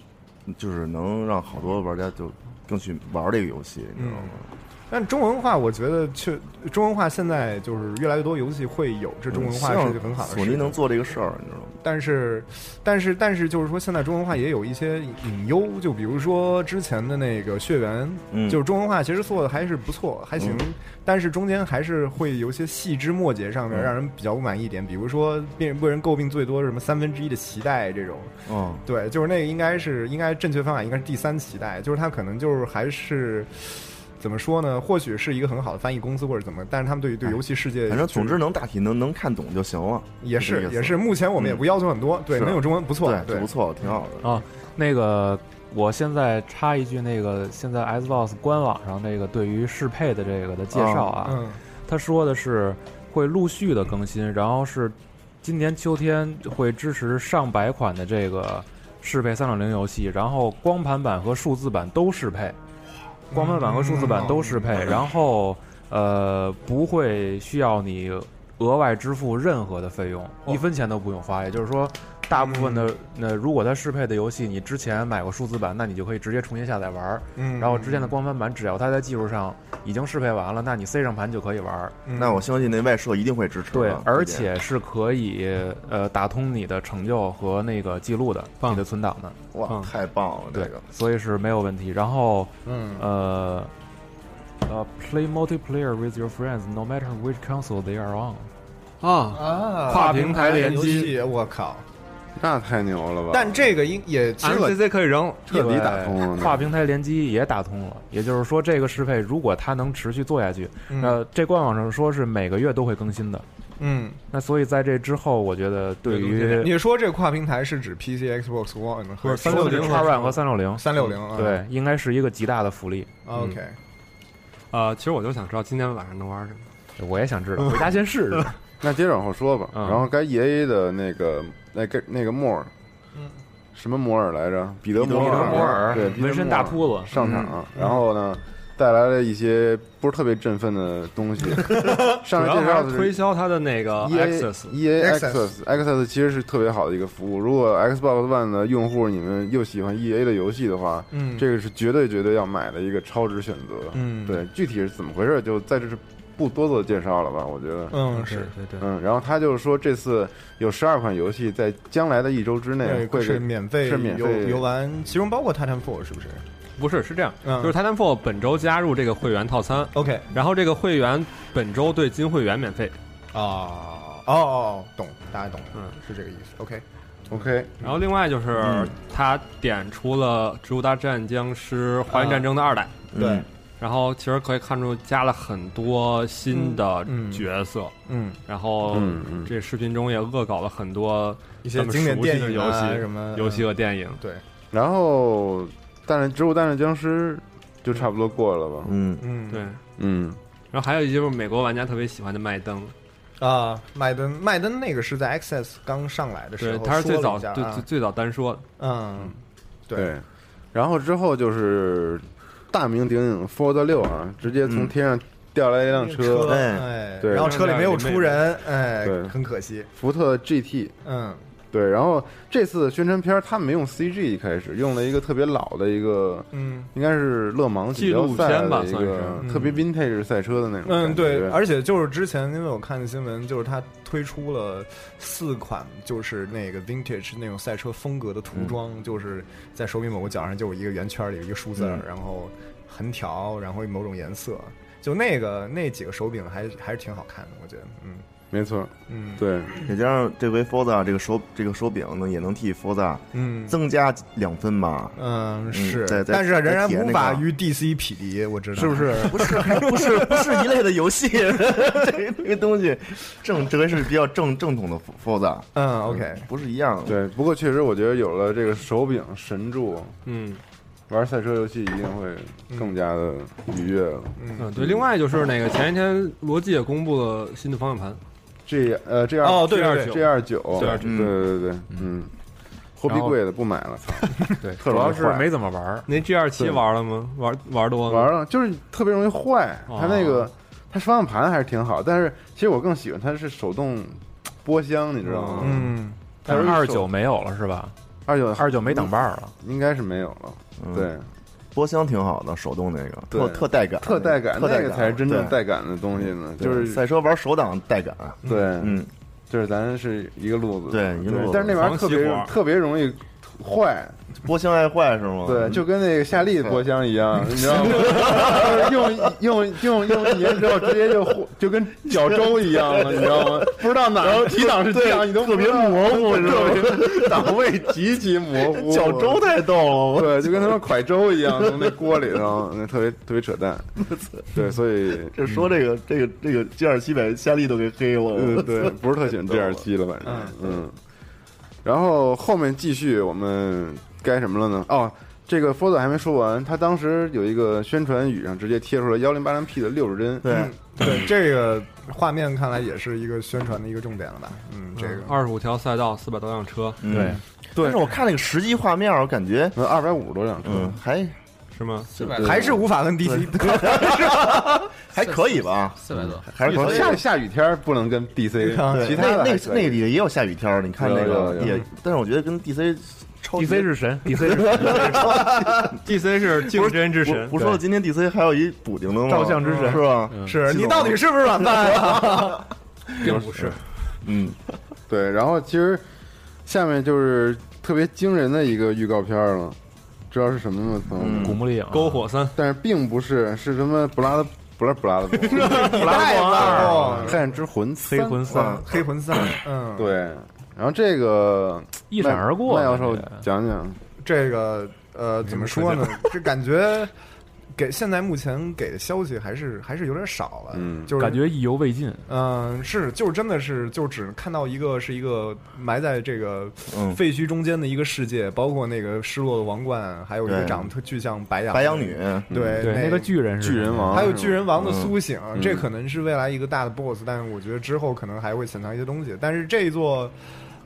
就是能让好多玩家就更去玩这个游戏，你知道吗？但中文化，我觉得确中文化现在就是越来越多游戏会有这中文化是一个很好的。索尼能做这个事儿，你知道吗？但是，但是，但是，就是说，现在中文化也有一些隐忧，就比如说之前的那个《血缘》，嗯就是中文化其实做的还是不错，还行，但是中间还是会有一些细枝末节上面嗯让人比较不满意一点，比如说被人被人诟病最多是什么三分之一的脐带这种，嗯，对，就是那个应该是应该正确方法应该是第三脐带，就是它可能就是还是。怎么说呢？或许是一个很好的翻译公司或者怎么，但是他们对于对游戏世界，反正总之能大体能能看懂就行了。也是也是，目前我们也不要求很多，对，是能有中文不错，对，不错，挺好的。啊，那个，我现在插一句，那个现在 Xbox 官网上那个对于适配的这个的介绍啊，嗯他说的是会陆续的更新，然后是今年秋天会支持上百款的这个适配三六零游戏，然后光盘版和数字版都适配，光盘版和数字版都适配，然后呃不会需要你额外支付任何的费用，一分钱都不用花，也就是说。大部分的那如果它适配的游戏，你之前买过数字版，那你就可以直接重新下载玩儿。嗯然后之前的光盘版，只要它在技术上已经适配完了，那你塞上盘就可以玩儿。嗯那我相信那外设一定会支持。对，而且是可以呃打通你的成就和那个记录的，你的存档的。哇，太棒了，这对个，所以是没有问题。然后，嗯呃，呃，play multiplayer with your friends no matter which console they are on。啊啊跨平台联机，我靠！那太牛了吧！但这个应也其实我 MCC 可以扔，彻底打通了，跨平台联机也打通了，也就是说，这个适配如果它能持续做下去，嗯呃，这官网上说是每个月都会更新的。嗯，那所以在这之后，我觉得对于你说这跨平台是指 PC、Xbox One 和三六零、叉 One 和三六零，三六零啊？对，应该是一个极大的福利。OK，呃，其实我就想知道今天晚上能玩什么。我也想知道，回家先试试。那接着往后说吧。嗯然后该 E A 的那个那个那个莫尔，什么摩尔来着？彼得摩彼得摩尔对，彼得纹身摩尔大秃子上场嗯，然后呢，带来了一些不是特别振奋的东西。上主要来介绍的是推销他的那个 E A Access，E A Access Access Access 其实是特别好的一个服务。如果 Xbox One 的用户你们又喜欢 E A 的游戏的话，嗯这个是绝对绝对要买的一个超值选择。嗯对，具体是怎么回事，就在这是不不多做介绍了吧？我觉得，嗯是。对对。嗯，然后他就是说这次有十二款游戏在将来的一周之内会是免费是免费游玩，其中包括 Titanfall 是不是？不是是这样，嗯。就是 Titanfall 本周加入这个会员套餐。OK 然后这个会员本周对金会员免费。啊，哦哦哦，懂，大家懂了，嗯，是这个意思。OK OK，然后另外就是嗯。他点出了《植物大战僵尸：华人战争》的二代，对，然后其实可以看出加了很多新的角色，嗯。然后这视频中也恶搞了很多一些经典电影啊游戏、什么游戏和电影，对，然后但是植物大战僵尸就差不多过了吧？嗯嗯。对，嗯，然后还有一些就是美国玩家特别喜欢的麦登，啊，麦登麦登那个是在 Access 刚上来的时对，候，他是最早最最最早单说。的，嗯，对，然后之后就是大名鼎鼎 Ford 六啊，直接从天上掉下来一辆车，哎，对，然后车里没有出人，哎，很可惜。福特 GT，嗯，对，然后这次宣传片他们没用 CG，一开始用了一个特别老的一个，嗯，应该是勒芒纪录赛片吧的一算是个特别 vintage 赛车的那种嗯，对，而且就是之前因为我看新闻，就是他推出了四款，就是那个 vintage 那种赛车风格的涂装，就是在手柄某个角上就有一个圆圈里有一个数字，嗯。然后横条，然后某种颜色，就那个那几个手柄还还是挺好看的，我觉得，嗯没错，嗯，对，再加上这回 Forza 这个手这个手柄呢，也能替 Forza 嗯。增加两分吧。嗯是，但是仍然无法与 DC 匹敌，我知道。是不是？不是，还不是不是一类的游戏，这个这个东西正这回是比较正正统的 Forza，嗯，OK，不是一样。的。对，不过确实我觉得有了这个手柄神助，嗯，玩赛车游戏一定会更加的愉悦了。嗯，对，另外就是那个前一天罗技也公布了新的方向盘，G 呃 G 二哦对对对 G 二九，对 G29 对对对，嗯，货币贵的不买了，操，对，特主要是没怎么玩儿。那 G 二七玩了吗？玩玩多了？玩了，就是特别容易坏。哦它那个它方向盘还是挺好，但是其实我更喜欢它是手动拨箱，你知道吗？嗯，但是二九没有了是吧？二九二九没挡把儿了，应该是没有了。嗯对，波箱挺好的，手动那个特特带感，特带感，特带感。那个才是真正对。带感的东西呢。就是赛车玩手挡带感，对，嗯，就是咱是一个路子，对一个路子。但是那玩意儿特别特别容易坏，波箱爱坏是吗？对，就跟那个夏利的波箱一样，你知道吗？用用用用一年之后，直接就就跟搅粥一样了，你知道吗？不知道哪儿提档是几档，你都特别模糊，知道吗档位极其模糊。搅粥太逗了，对，就跟他们蒯粥一样，从那锅里头，那特别特别扯淡。对，所以这说这个这个这个 G 二七把夏利都给黑了，嗯，对，不是特喜欢 G 二七了，反正嗯。然后后面继续，我们该什么了呢？哦，这个 Fold 还没说完，他当时有一个宣传语上直接贴出了幺零八零 P 的六十帧，对对，这个画面看来也是一个宣传的一个重点了吧？嗯，这个。二十五条赛道，四百多辆车，嗯。对。但是我看那个实际画面，我感觉二百五十多辆车，嗯还是吗？四百还是无法跟 DC 还可以吧，四百多，还是可以。下下雨天不能跟 DC，对。其他那那里也有下雨天儿，你看那个也，但是我觉得跟 dc 超 dc 是神，DC 是神，DC 是竞争之神，不是说了，今天 DC 还有一补丁的吗？照相之神。是吧？是你到底是不是软蛋啊？并不是。嗯，对。然后其实下面就是特别惊人的一个预告片了，知道是什么吗？朋友们？古墓丽影，篝火三，但是并不是，是什么布拉德不是布拉德波，布拉德二黑暗之魂三，黑魂三，黑魂三，嗯，对。然后这个一闪而过麦教授讲讲，这个呃，怎么说呢？这感觉给现在目前给的消息还是还是有点少了，嗯就是感觉意犹未尽。嗯，是，就是真的是，就只看到一个是一个埋在这个嗯废墟中间的一个世界，包括那个失落的王冠，还有一个长得特巨像白羊白羊女，对对，那个巨人是巨人王，还有巨人王的苏醒，嗯这可能是未来一个大的 BOSS，但是我觉得之后可能还会潜藏一些东西。但是这一座，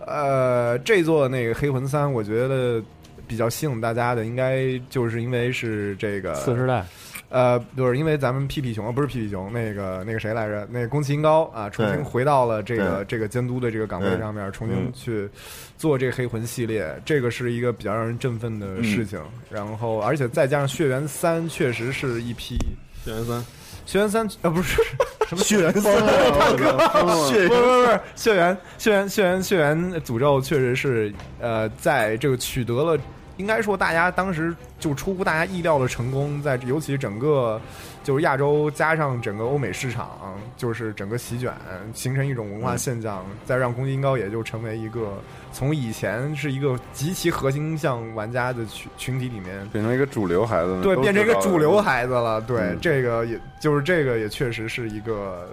呃，这座那个黑魂三，我觉得比较吸引大家的，应该就是因为是这个次世代，呃，就是因为咱们屁屁熊啊，不是屁屁熊，那个那个谁来着？那个宫崎英高啊，重新回到了这个这个监督的这个岗位上面，重新嗯去做这个黑魂系列，这个是一个比较让人振奋的事情。然后，而且再加上血缘三，确实是一批血缘三，血缘三呃不是 什么血缘疯了，血不是不是不是，血缘血缘血缘血缘诅咒确实是呃，在这个取得了，应该说大家当时就出乎大家意料的成功，在尤其整个就是亚洲加上整个欧美市场，就是整个席卷，形成一种文化现象，再让宫崎英高也就成为一个从以前是一个极其核心向玩家的群群体里面变成一个主流孩子呢，对，变成一个主流孩子了。对，嗯这个也就是这个也确实是一个，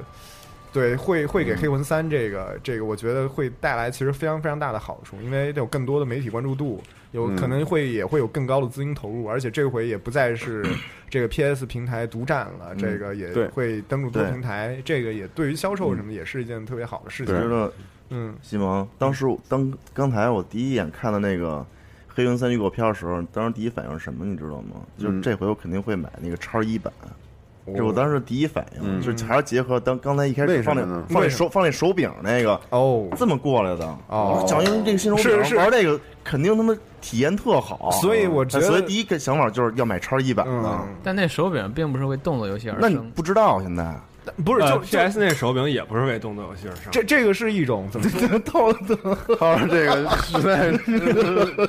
对，会会给黑魂三这个这个，我觉得会带来其实非常非常大的好处，因为有更多的媒体关注度，有嗯可能会也会有更高的资金投入，而且这回也不再是 这个 PS 平台独占了，嗯这个也会登陆多对平台，这个也对于销售什么也是一件特别好的事情我。觉得嗯，西蒙，当时我当刚才我第一眼看到那个黑魂三预告片的时候，当时第一反应是什么，你知道吗？就是嗯这回我肯定会买那个叉一版。哦这我当时第一反应，嗯。就是还是结合当刚才一开始放那放那手放那手柄那个哦，这么过来的。哦。我想因为这个新手是是。柄玩这个肯定他妈体验特好，所以我觉得所以第一个想法就是要买叉一百的。嗯，但那手柄并不是为动作游戏而生那你，不知道现在。呃不是就就 PS 那手柄也不是为动作游戏而生，这这个是一种怎么说？套 套上这个实在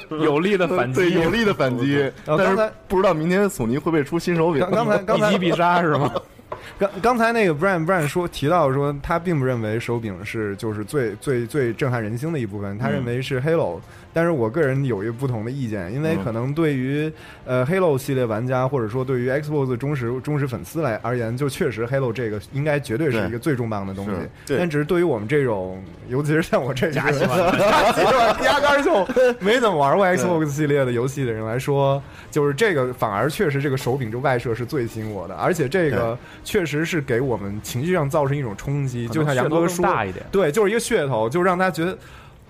有力的反击，对有力的反击，呃但是不知道明天索尼会不会出新手柄。刚刚才刚才一击必杀是吗？刚刚才那个 Brian Brian 说提到说，他并不认为手柄是就是最最最震撼人心的一部分，他认为是 Halo。但是我个人有一个不同的意见，因为嗯。可能对于呃 Halo 系列玩家，或者说对于 Xbox 忠实忠实粉丝来而言，就确实 Halo 这个应该绝对是一个最重磅的东西。对。但只是对于我们这种，尤其是像我这假喜欢假喜欢压根儿就没怎么玩过 Xbox 系列的游戏的人来说，就是这个反而确实这个手柄这外设是最吸引我的，而且这个确实是给我们情绪上造成一种冲击，就像杨哥说，大一点，对，就是一个噱头，就让他觉得，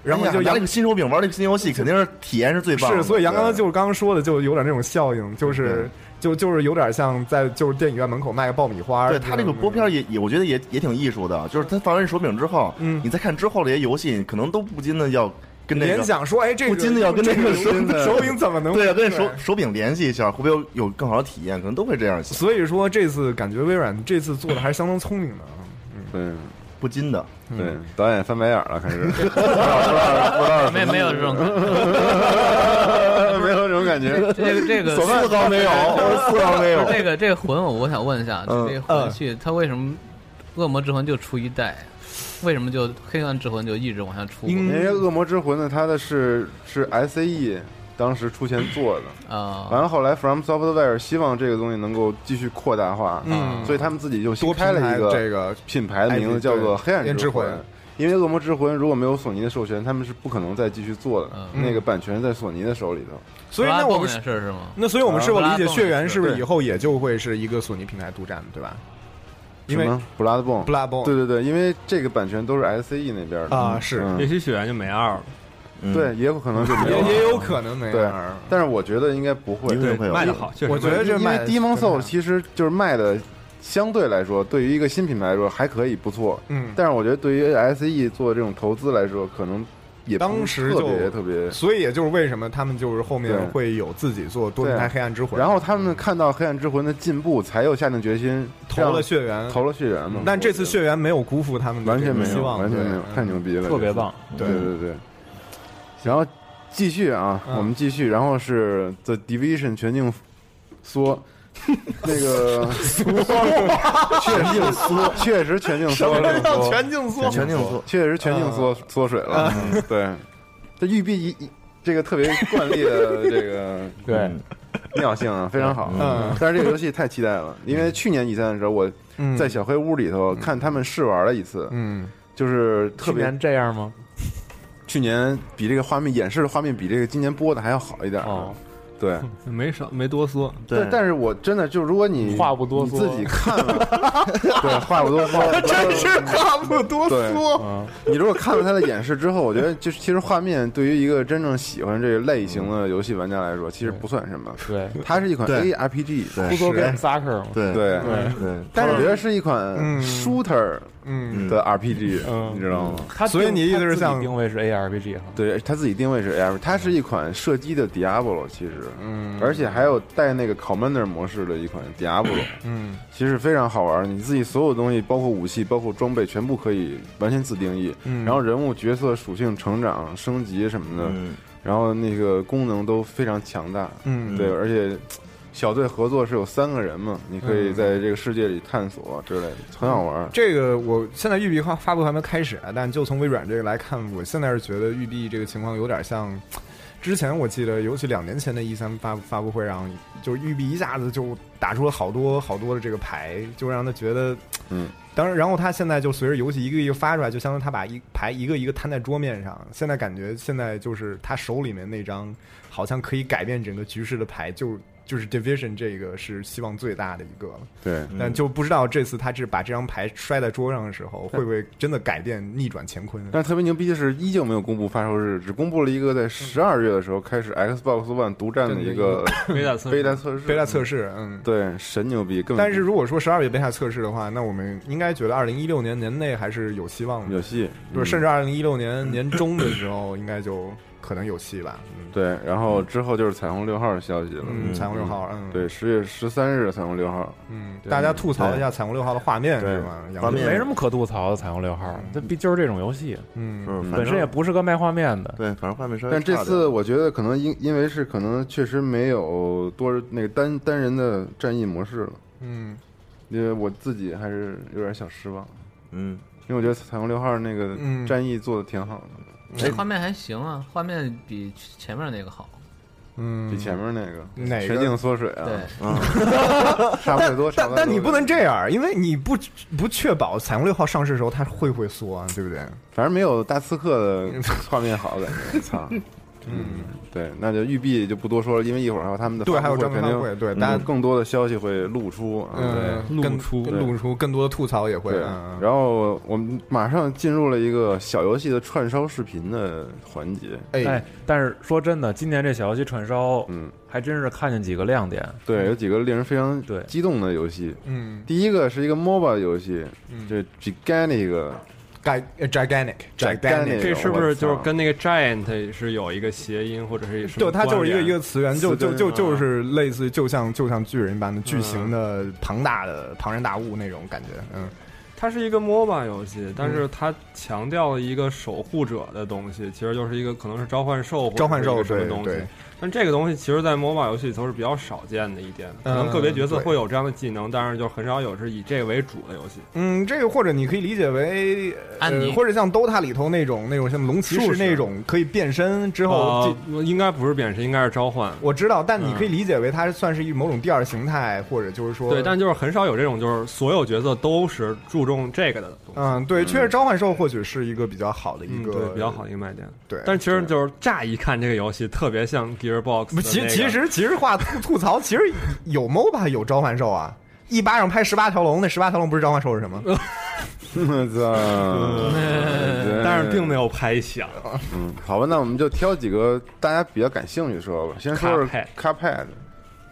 然后就拿那个新手柄玩那个新游戏，肯定是体验是最棒的。是，所以杨刚刚就是刚刚说的，就有点那种效应，就是就就是有点像在就是电影院门口卖个爆米花。对他那个播片也也，我觉得也也挺艺术的，就是他放完手柄之后，嗯你再看之后这些游戏，可能都不禁的要跟这个联想说，哎，这个不禁的要跟那个手手柄怎么能对啊，跟手手柄联系一下，会不会有有更好的体验？可能都会这样想，所以说这次感觉微软这次做的还是相当聪明的啊。对不禁的。对，导演翻白眼了，开始 不知道不知道不知道没没有这种感觉。没有这种感觉，这个这个索丝毫没有，我丝毫没有。这个这个魂，我我想问一下，嗯这个魂器它为什么恶魔之魂就出一代，为什么就黑暗之魂就一直往下出？因因为恶魔之魂呢，它的是是 SAE 当时出钱做的，啊，完了后来 From Software 希望这个东西能够继续扩大化，嗯所以他们自己就新多开了一个这个品牌的名字叫做黑暗之魂。因为恶魔之魂如果没有索尼的授权，他们是不可能再继续做的。嗯那个版权在索尼的手里头。所以那我们也是是吗？那所以我们是否理解啊血缘是不是以后也就会是一个索尼平台独占的，对吧？因为 Bloodborne，Bloodborne 对对对，因为这个版权都是 SCE 那边的啊是嗯也许血缘就没二了。嗯对，也有可能就没有，也也有可能没对样。但是我觉得应该不会，一定会有卖的好，确实我觉得这因为卖的 Demon 真 Soul 其实就是卖的相对来说，对于一个新品牌来说还可以不错，嗯，但是我觉得对于 SE 做这种投资来说，可能也当时就别特别。所以也就是为什么他们就是后面对会有自己做多平台黑暗之魂，然后他们看到黑暗之魂的进步，才又下定决心投了血缘，投了血缘嘛。但这次血缘没有辜负他们的完全没有，这个希望，完全没有，太牛逼了，特别棒。对对对。然后继续啊，嗯。我们继续，然后是 The Division 全境缩，那个缩。确境缩，确实全境缩。了，缩全境缩？全境缩，确实全境缩缩水了。嗯。对，这玉璧一一这个特别惯例的这个 对，尿性啊，非常好。嗯。但是这个游戏太期待了，因为去年比赛的时候，我嗯。在小黑屋里头看他们试玩了一次，嗯。就是特别这样吗？去年比这个画面演示的画面比这个今年播的还要好一点。哦，对，没少没多说，对但是我真的就如果你 话不多自己看了，对，话不多说，真是话不多说。嗯，你如果看了他的演示之后，我觉得就是其实画面对于一个真正喜欢这个类型的游戏玩家来说，其实不算什么。对，它是一款对。ARPG，对。不说 game soccer 嘛，对对。对，但是我觉得是一款嗯。shooter 嗯的 RPG，嗯你知道吗？他所以你意思是他自己像定位是 ARPG 哈？对他自己定位是 AR，它是一款射击的 Diablo，其实，嗯而且还有带那个 Commander 模式的一款 Diablo，嗯其实非常好玩。你自己所有东西，包括武器、包括装备，全部可以完全自定义。嗯然后人物角色属性成长、升级什么的，嗯然后那个功能都非常强大。嗯对，而且小队合作是有三个人嘛，你可以嗯在这个世界里探索之类的，很好玩。这个我现在育碧发发布还没开始啊，但就从微软这个来看，我现在是觉得育碧这个情况有点像之前我记得，尤其两年前的 E 三发发布会上，就是育碧一下子就打出了好多好多的这个牌，就让他觉得，嗯，当然，然后他现在就随着游戏一个一个发出来，就相当于他把一牌一个一个摊在桌面上。现在感觉现在就是他手里面那张好像可以改变整个局势的牌，就就是 Division 这个是希望最大的一个了。对，但就不知道这次他是把这张牌摔在桌上的时候，会不会真的改变逆转乾坤？但是特别牛逼的是，依旧没有公布发售日，只公布了一个在十二月的时候开始 Xbox One 独占的一个 贝塔测试。贝塔测试，贝塔测试，嗯，对，神牛逼。但是如果说十二月贝塔测试的话，那我们应该觉得二零一六年年内还是有希望的，有戏，就是嗯。甚至二零一六年年中的时候，应该就可能有戏吧。嗯，对，然后之后就是彩虹六号的消息了。嗯彩虹六号嗯。对，十月十三日彩虹六号。嗯，大家吐槽一下彩虹六号的画面是吗？画面没什么可吐槽的。彩虹六号，这毕就是这种游戏，嗯，本身也不是个卖画面的。对，反正画面稍微但这次我觉得可能因因为是可能确实没有多那个单单人的战役模式了，嗯，因为我自己还是有点小失望，嗯，因为我觉得彩虹六号那个嗯。战役做的挺好的，这画面还行啊，画面比前面那个好。嗯，比前面那个哪个全境缩水啊，对嗯 差不太多，但但你不能这样，因为你不不确保彩虹六号上市的时候它会不会缩啊，对不对？反正没有大刺客的 画面好，感觉操。嗯，对，那就育碧就不多说了，因为一会儿还有他们的对还有发布肯定专门发会对嗯大家更多的消息会露出，啊嗯，露出露出更多的吐槽也会。然后我们马上进入了一个小游戏的串烧视频的环节。哎，但是说真的，今年这小游戏串烧，嗯，还真是看见几个亮点。对，有几个令人非常激动的游戏。嗯，第一个是一个 MOBA 游戏，嗯这 Gigantic。Gigantic gigantic，这是不是就是跟那个 giant 是有一个谐音或者是对，它就是一个一个词源，就就就就是类似，就像就像巨人一般的巨型的庞大的庞然大物那种感觉，嗯。它是一个 MOBA 游戏，但是它强调了一个守护者的东西，其实就是一个可能是召唤兽或者召唤兽什么东西对对。但这个东西其实，在 MOBA 游戏里头是比较少见的一点，可能嗯个别角色会有这样的技能，但是就很少有是以这个为主的游戏。嗯，这个或者你可以理解为，呃，安妮或者像 DOTA 里头那种那种像龙骑士那种可以变身之后呃，应该不是变身，应该是召唤。我知道，但你嗯可以理解为它算是一某种第二形态，或者就是说，对，但就是很少有这种，就是所有角色都是注重这个的东西。嗯，对，确实召唤兽或许是一个比较好的一个嗯对比较好的一个卖点。对，但其实就是乍一看这个游戏特别像其那个其实其实话吐吐槽，其实有 MOBA 有召唤兽啊，一巴掌拍十八条龙，那十八条龙不是召唤兽是什么？我操！但是并没有拍响。嗯，好吧，那我们就挑几个大家比较感兴趣说吧。先说说 Cuphead Cuphead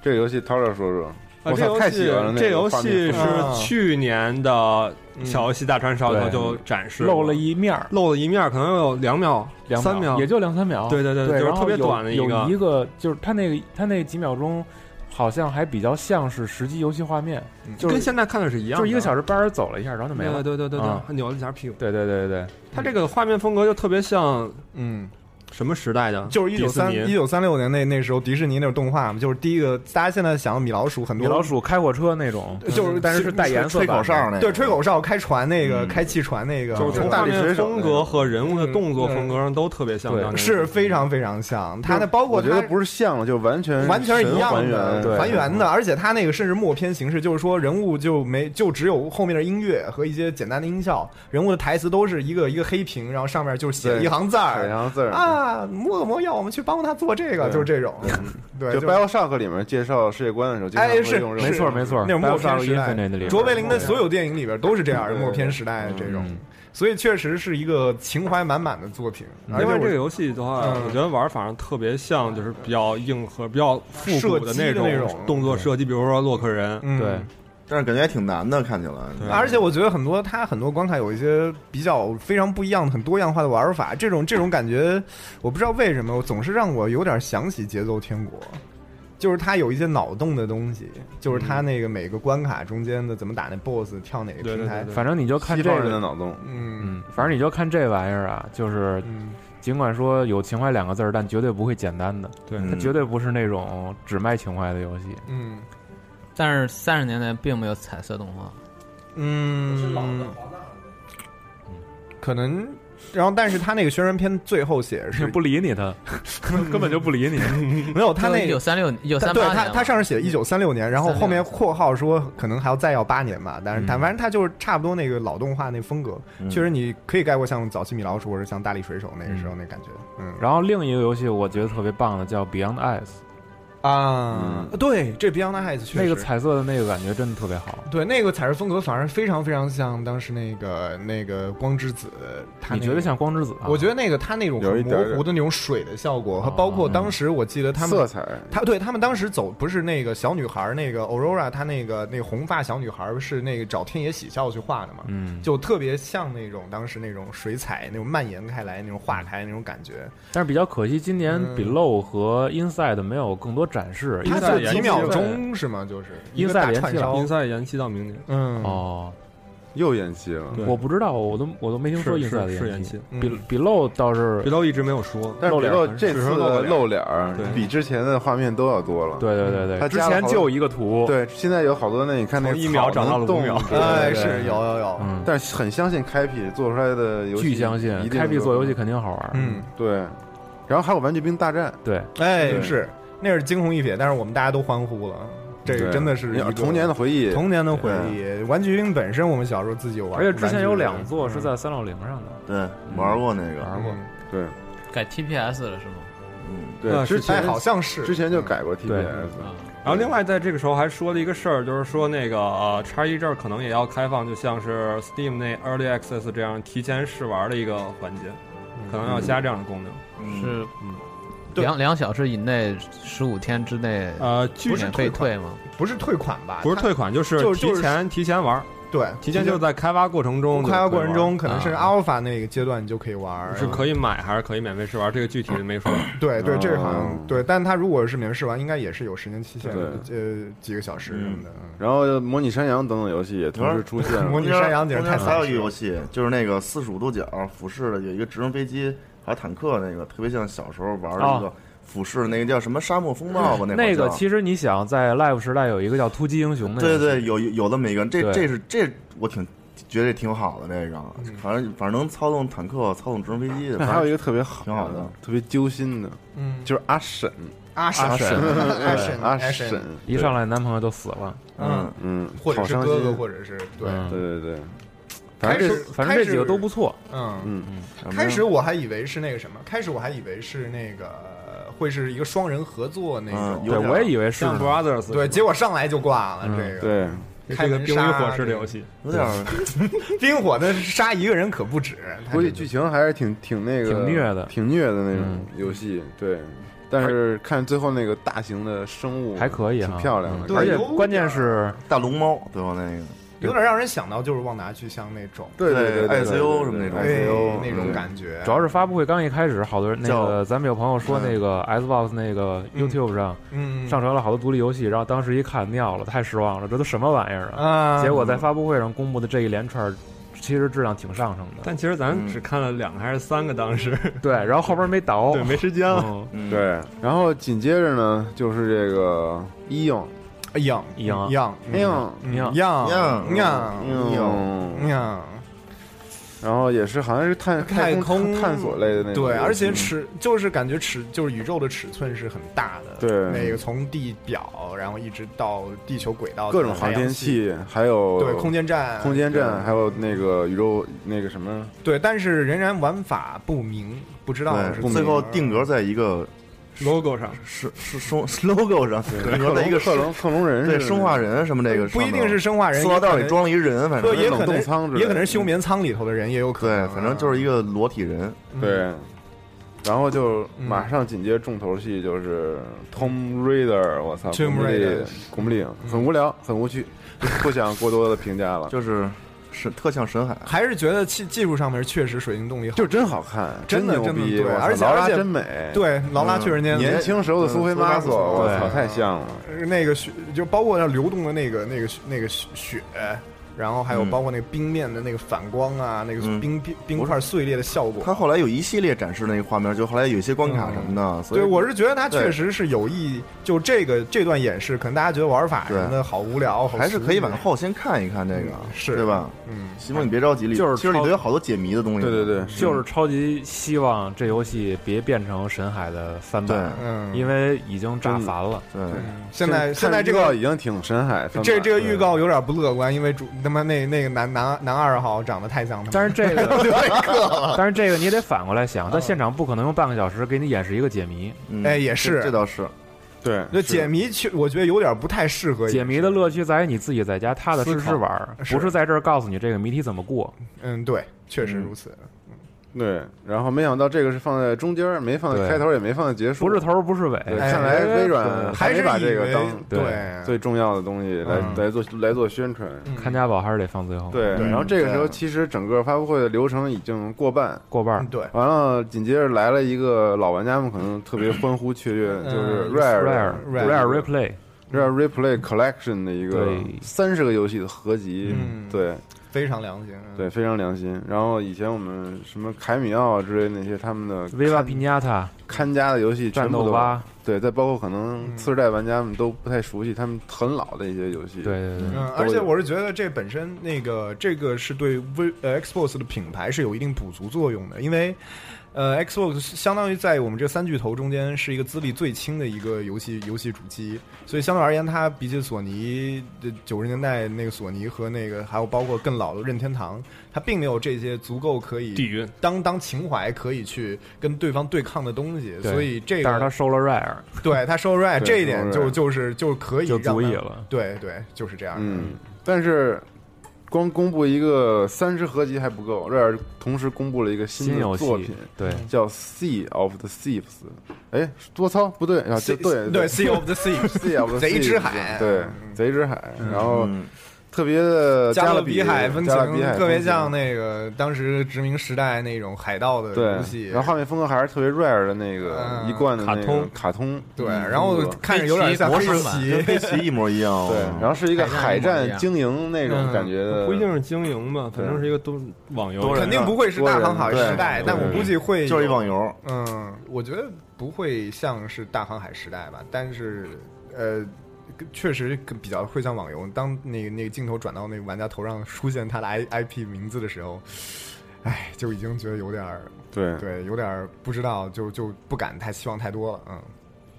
这个游戏，涛涛说说。啊，我操，这游戏太喜欢了！这游戏是去年的小游戏大串烧里头就展示露了一面儿，露了一面儿，可能有两秒、两三秒，也就两三秒。对对对，就是特别短的一个。有一个，就是它那个它那几秒钟，好像还比较像是实际游戏画面，就是跟现在看的是一样的，就是一个小时班儿走了一下，然后就没了。对对对对扭了一下屁股。对对对对对，它这个画面风格就特别像，嗯，什么时代的？就是一九三一九三六年那那时候迪士尼那种动画嘛，就是第一个大家现在想米老鼠很多米老鼠开火车那种，就是但是是带颜色版的。对，吹口哨、开船那个、开汽船那个，就是从画面风格和人物的动作风格上都特别像。是非常非常像。它的包括它我觉得不是像了，就完全完全是一样还的原，还原的，而且它那个甚至默片形式，就是说人物就没就只有后面的音乐和一些简单的音效，人物的台词都是一个一个黑屏，然后上面就写一行字儿，写一行字儿。啊，恶魔要我们去帮他做这个，就是这种，对，就《就 BioShock》里面介绍世界观的时候，经常哎，是会用这种没错没错，那种默片时代卓别林的所有电影里边都是这样的默片时代的这种，所以确实是一个情怀满满的作品。另外这个游戏的话，嗯。我觉得玩法上特别像，就是比较硬核、比较复古的那种。种动作射击，比如说洛克人，嗯。对，但是感觉还挺难的，看起来。而且我觉得很多它很多关卡有一些比较非常不一样、很多样化的玩法，这种这种感觉，我不知道为什么，我总是让我有点想起节奏天国。就是它有一些脑洞的东西，就是它那个每个关卡中间的怎么打那 BOSS，跳哪个平台，反正你就看这西方人的个，脑洞，嗯。嗯，反正你就看这玩意儿啊，就是嗯。尽管说有情怀两个字儿，但绝对不会简单的，对。它绝对不是那种只卖情怀的游戏。嗯但是三十年代并没有彩色动画，嗯，可能。然后，但是他那个宣传片最后写的是不理你，他 根本就不理你。没有他那一九三六一九三八年，他他上面写一九三六年，然后后面括号说可能还要再要八年吧，但是但反正他就是差不多那个老动画那风格，嗯。确实你可以概括像早期米老鼠或者像大力水手那个时候那感觉，嗯。然后另一个游戏我觉得特别棒的叫 Beyond Eyes，啊，对，这 Beyond the Heights 确实那个彩色的那个感觉真的特别好。对那个彩色风格反而非常非常像当时那个那个光之子，他那个你觉得像光之子啊？我觉得那个他那种模糊的那种水的效果，和包括当时我记得他们色彩他对他们当时走不是那个小女孩那个 Aurora，她那个那个红发小女孩是那个找天野喜孝去画的嘛，嗯，就特别像那种当时那种水彩那种蔓延开来那种化开那种感觉。但是比较可惜，今年嗯 Below 和 Inside 没有更多展示。它 Inside 就几秒钟是吗？就是一个 Inside 大延期了串烧。因赛延期到明年。嗯。哦，又延期了。我不知道，我都我都没听说是延延期。期。嗯。比 Below 倒是别都一直没有说，但是比露脸很露这次露脸儿。比之前的画面都要多了。对对对对，之他加了好多前就一个图，对，现在有好多那你看那从一秒草涨到了动五秒哎，是有有有，嗯，但是很相信开辟做出来的游戏，巨相信一定开辟做游戏肯定好玩。嗯，对。然后还有玩具兵大战，对，哎，是那是惊鸿一瞥，但是我们大家都欢呼了，这个真的是童年的回忆。童年的回忆。玩具兵本身，我们小时候自己有玩，而且之前有两座嗯是在三六零上的，对，玩过那个，玩过。嗯对改 TPS 了是吗？嗯，对，之前哎，好像是之前就改过 TPS，对然后另外在这个时候还说了一个事儿，就是说那个呃叉一这儿可能也要开放，就像是 Steam 那 Early Access 这样提前试玩的一个环节，可能要加这样的功能。嗯是嗯两两小时以内，十五天之内呃，具免费退吗？不是退款吧？不是退款，就是就就是提前提前玩，对，提前就在开发过程中开，发过程中，可能是啊 alpha 那个阶段你就可以玩，是可以买还是可以免费试玩，这个具体的没说。对对，这个好像哦对，但它如果是免费试玩，应该也是有时间期限的，对呃，几个小时什么的。嗯然后模拟山羊等等游戏也同时出现 了。模拟山羊简直太还有一个游戏，就是那个四十五度角俯视的，有一个直升飞机还有坦克，那个特别像小时候玩的那个哦俯视，那个叫什么沙漠风暴吧？那那个其其实你想，在 Live 时代有一个叫突击英雄的，对对，有有有这么一个，这这是这我挺觉得挺好的，这个。嗯。反正反正能操纵坦克、操纵直升飞机的，还有一个特别好，挺好的，特别揪心的，嗯，就是阿沈，阿婶。阿沈，阿婶阿一上来男朋友就死了，嗯，嗯，或者是哥哥，或者是对，嗯。对对对，反正这开始反正这几个都不错。嗯。嗯嗯，开始我还以为是那个什么，开始我还以为是那个会是一个双人合作那种，对我也以为是 Brothers 对，结果上来就挂了嗯这个。对，这个 冰与火式的游戏，有点冰火的杀一个人可不止，估计剧情还是挺挺那个挺虐的挺虐的那种嗯游戏，对。但是看最后那个大型的生物还可以挺漂亮的，而且关键是大龙猫，最后？那个有点让人想到就是旺达去像那种对对对对对 ICO 什么那种那种嗯感觉，主要是发布会刚一开始，好多人那个咱们有朋友说那个 Xbox 那个嗯 YouTube 上嗯上传了好多独立游戏，然后当时一看尿了，太失望了，这都什么玩意儿啊！啊，结果在发布会上公布的这一连串，其实质量挺上乘的。但其实咱只看了两个还是三个，当时 对，然后后边没倒，对没时间了。对。然后紧接着呢，就是这个一应一样一样样样样样样应，样，然后也是好像是探太空空探索类的那种，对，而且尺就是感觉尺就是宇宙的尺寸是很大的，对。那个从地表然后一直到地球轨道，各种航天器，还有对，空间站，空间站，还有那个宇宙那个什么，对，但是仍然玩法不明，不知道，最后定格在一个 logo 上是是生 logo 上，定格在一个克隆克隆人对生化人什么这个不一定是生化人，塑料袋里装了一人，反正也可能是休眠舱里头的人，也有可能对，，反正就是一个裸体人。对，然后就马上紧接重头戏就是 Tom Raider，我操，Tomb 古墓丽 Raider 古墓丽很无聊，很无趣，不想过多的评价了。就是是特像深海，还是觉得技技术上面确实水晶动力好，就真好看，真的真的牛逼，对劳而且而且拉真美，对劳拉确实年年轻时候的苏菲玛索，我操，太像了。那个雪，就包括那流动的那个那个那个雪，然后还有嗯。包括那个冰面的那个反光啊，那个嗯。冰冰冰块碎裂的效果。他后来有一系列展示那个画面，就后来有一些关卡什么的，所以对，我是觉得他确实是有意，就这个这段演示，可能大家觉得玩法什么的好无聊，还是可以往后先看一看这个，是对吧？嗯，希望，你别着急，就是其实里头有好多解谜的东西。对对对，就是超级希望这游戏别变成神海的翻版，嗯。因为已经炸烦了。对，现在现在这个已经挺深海，这这个预告有点不乐观，因为主他妈那那个男男男二号长得太像他们，但是这个 但是这个你也得反过来想，他现场不可能用半个小时给你演示一个解谜。嗯哎也是这这倒是，对，那解谜确我觉得有点不太适合解谜的乐趣在于你自己在家踏踏实实玩不是在这儿告诉你这个谜题怎么过。嗯，对，确实如此。对，然后没想到这个是放在中间儿，没放在开头，也没放在结束，不是头儿不是尾，看来微软还是把这个当对。最重要的东西来嗯来做来做宣传。看家宝还是得放最后。对，然后这个时候其实整个发布会的流程已经过半，过半。对，完了紧接着来了一个老玩家们可能特别欢呼雀跃，就是 Rare Rare Rare Replay，Rare Replay Collection 的一个对。三十个游戏的合集，嗯。对非常良心。对，非常良心。然后以前我们什么凯米奥啊之类那些他们的 Viva 看 Pinata 看家的游戏全战部都斗吧，对，再包括可能嗯次世代玩家们都不太熟悉他们很老的一些游戏，对对对，嗯，而且我是觉得这本身那个这个是对 V 呃 Xbox 的品牌是有一定补足作用的，因为呃 Xbox 相当于在我们这三巨头中间是一个资历最轻的一个游戏游戏主机，所以相对而言，它比起索尼的九十年代那个索尼和那个还有包括更老的任天堂，它并没有这些足够可以底蕴当当情怀可以去跟对方对抗的东西，所以这个但是他收了 Rare，对他收了对这一点就就是就可以就足以了对对，就是这样的。嗯，但是光公布一个三十合集还不够，Rare 同时公布了一个新的作品，对，叫《Sea of the Thieves》。哎，多操？不对啊，这对对，Sea of the Sea，Sea of the 贼 Thieves，贼之海。对，贼之海。然后嗯特别的加勒比比海风情特别像那个当时殖民时代那种海盗的对游戏，，然后画面风格还是特别 rare 的那个嗯一贯的那个卡通。卡通，对，嗯然后看着有点像黑棋。跟飞棋一模一样。对，然后是一个海海战经营那种嗯。感觉的，不一定是经营吧，反正是一个多网游，肯定不会是大航海时代，但我估计会就是一网游，嗯，我觉得不会像是大航海时代吧，但是呃，确实比较会像网游。当那个那个镜头转到那个玩家头上出现他的 I I P 名字的时候，哎，就已经觉得有点儿对对，有点儿不知道，就就不敢太希望太多了。嗯，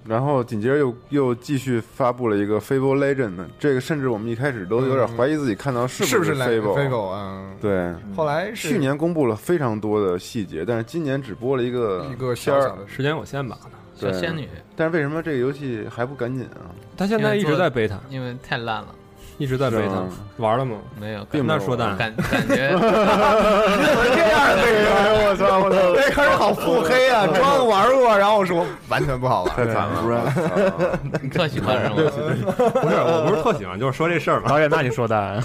然后紧接着又又继续发布了一个 Fable Legend，这个甚至我们一开始都有点怀疑自己看到是不是 Fable。Fable？嗯，对，后来是去年公布了非常多的细节，但是今年只播了一个一个片儿。小小的时间有限吧。小仙女，但是为什么这个游戏还不赶紧啊？他现在一直在贝塔，因为太烂了，一直在贝塔玩了吗？没有，并没有那说蛋，感感觉你怎么这样的人，我操！我操！那开始好腹黑啊，装玩过，然后说完全不好玩，太惨了！你 特喜欢是吗？不是，我不是特喜欢，就是说这事儿嘛。导演，那你说的，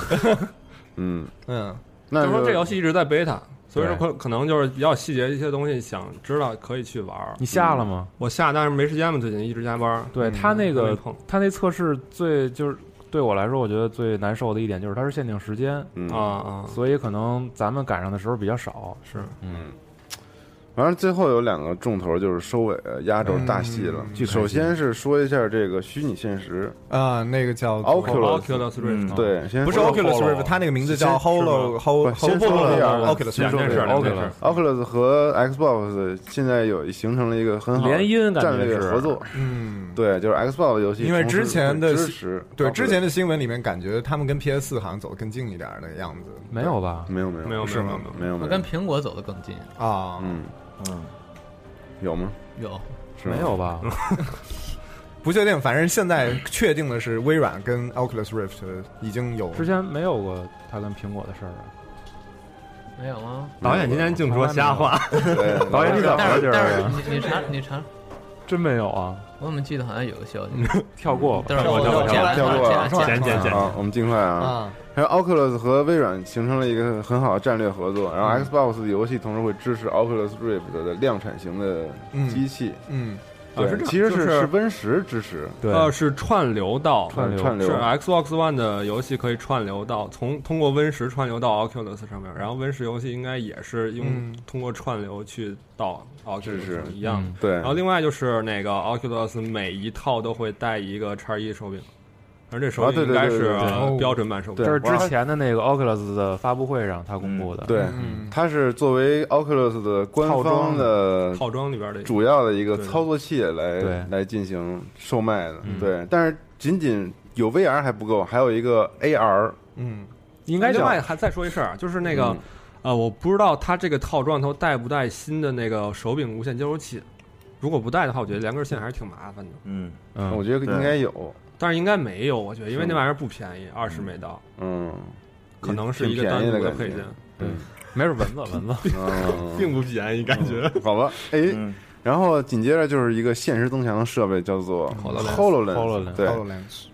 嗯，嗯，那就说这游戏一直在贝塔，所以说可可能就是比较细节一些东西，想知道可以去玩儿。你下了吗？我下，但是没时间嘛，最近一直加班。对他那个他那测试最就是对我来说，我觉得最难受的一点就是它是限定时间，嗯啊啊，所以可能咱们赶上的时候比较少。是嗯，反正最后有两个重头就是收尾压轴大戏了。首先是说一下这个虚拟现实。啊，那个叫 Oculus Rift，嗯对，先不是 Oculus Rift，它那个名字叫 Holo 不 Holo 先说件事 Oculus 和 Xbox 现在有形成了一个很好的联姻感战略合作。嗯，对，就是 Xbox 的游戏，因为之前的支持对，之前的的新闻里面感觉他们跟 PS 四好像走得更近一点的样子，没有吧？没有没有。没有是吗？没有。没有我跟苹果走得更近，啊，嗯嗯，有吗？有是吗没有吧？不确定，反正现在确定的是微软跟 Oculus Rift 已经有之前没有过他跟苹果的事儿啊。没有吗？导演今天净说瞎话，对导演你怎么了？你你查你查，真没有啊，我怎么记得好像有个消息？跳过吧。但是我跳过跳过啊简单简简简啊，我们尽快啊。啊，还有 Oculus 和微软形成了一个很好的战略合作，然后 Xbox 的游戏同时会支持 Oculus Rift 的量产型的机器。嗯，啊是这其实就是是 Win 十支持。对，呃，是串流到串串流是 Xbox One 的游戏可以串流到从通过 Win 十串流到 Oculus 上面，然后 Win 十游戏应该也是用、嗯通过串流去到 Oculus 是是上一样。嗯对然后另外就是那个 Oculus 每一套都会带一个叉一手柄，而这手啊对柄应该是对对对对呃标准版手柄。这是之前的那个 Oculus 的发布会上他公布的。对，嗯它是作为 Oculus 的官方的套装里边的主要的一个操作器来来进行售卖的。嗯对，但是仅仅有 VR 还不够，还有一个 AR。嗯，应该另外还再说一事儿，就是那个、嗯呃，我不知道它这个套装头带不带新的那个手柄无线接收器。如果不带的话，我觉得连根线还是挺麻烦的。嗯，嗯，我觉得应该有。但是应该没有，我觉得，因为那玩意儿不便宜，二十美刀，嗯，可能是一个单独的配件，嗯，没准蚊子蚊子。嗯，并不便宜，感觉。好吧，哎，嗯然后紧接着就是一个现实增强的设备，叫做 HoloLens HoloLens。对，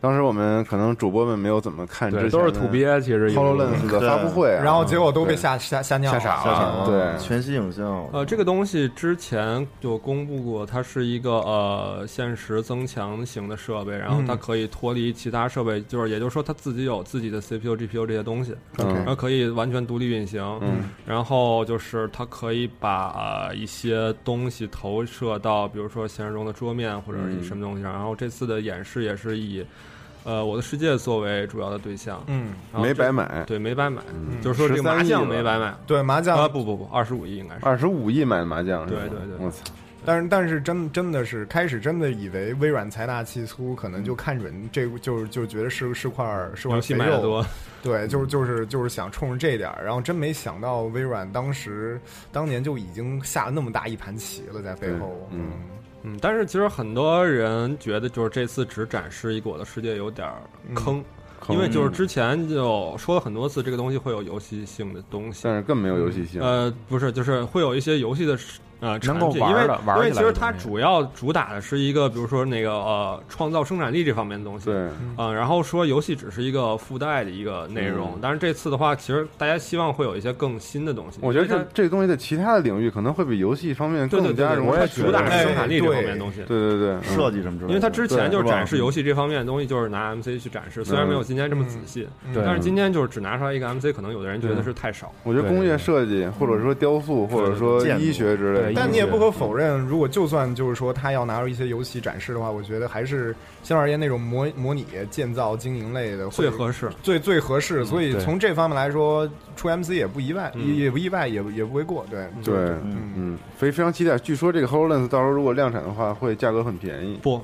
当时我们可能主播们没有怎么看之对，都是土鳖，其实有 HoloLens 的发布会啊，然后结果都被吓吓吓尿吓傻了。对。全息影像，呃，这个东西之前就公布过，它是一个呃现实增强型的设备，然后它嗯可以脱离其他设备，就是也就是说它自己有自己的 CPU、GPU 这些东西，嗯。然后可以完全独立运行。嗯。然后就是它可以把、呃、一些东西投射到，比如说现实中的桌面或者什么东西上。然后这次的演示也是以呃我的世界作为主要的对象，嗯，没白买，对没白买，嗯。就是说这个麻将没白买。对麻将。啊不不不，二十五亿应该是。二十五亿买的麻将，是吧？对对对。我操，但是但是真真的是开始真的以为微软财大气粗，可能就看准这就是就觉得是是块是块肥肉卖的多，对，就是就是就是想冲着这点儿，然后真没想到微软当时当年就已经下了那么大一盘棋了，在背后，嗯。嗯，但是其实很多人觉得，就是这次只展示一个我的世界有点儿坑，因为就是之前就说了很多次，这个东西会有游戏性的东西，但是更没有游戏性。呃，不是，就是会有一些游戏的呃产品，能够玩因为因为其实它主要主打的是一个，比如说那个呃创造生产力这方面的东西，对，嗯、然后说游戏只是一个附带的一个内容，嗯。但是这次的话，其实大家希望会有一些更新的东西，我觉得这这个东西在其他的领域可能会比游戏方面更加容易。我也主打是生产力这哎方面的东西，对对对，嗯设计什么之类的，因为它之前就是展示游戏这方面的东西，就是拿 MC 去展示，虽然没有今天这么仔细，对。但是今天就是只拿出来一个 MC，可能有的人觉得是太少。我觉得工业设计或者说雕塑或者说医学之类的，但你也不可否认，如果就算就是说他要拿出一些游戏展示的话，我觉得还是相对而言那种模模拟建造经营类的最合适，最最合适。所以从这方面来说，出 MC 也不意外，嗯也也不意外，也也不为过。对对，嗯嗯，非非常期待。据说这个 HoloLens 到时候如果量产的话，会价格很便宜，不，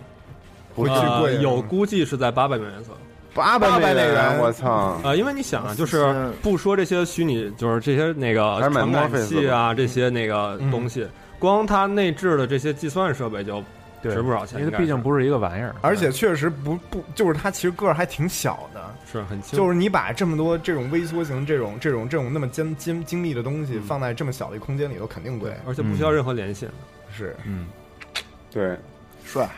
会巨呃贵，有估计是在八百美元左右。八百美元，我操！呃，因为你想啊，就是不说这些虚拟，就是这些那个传感器啊，这些那个东西，光它内置的这些计算设备就值不少钱，因为它毕竟不是一个玩意儿。而且确实不不，就是它其实个儿还挺小的。是很轻，就是你把这么多这种微缩型、这种这种这种那么精精精密的东西放在这么小的一空间里头，肯定贵。而且不需要任何连线。是，嗯，对，帅。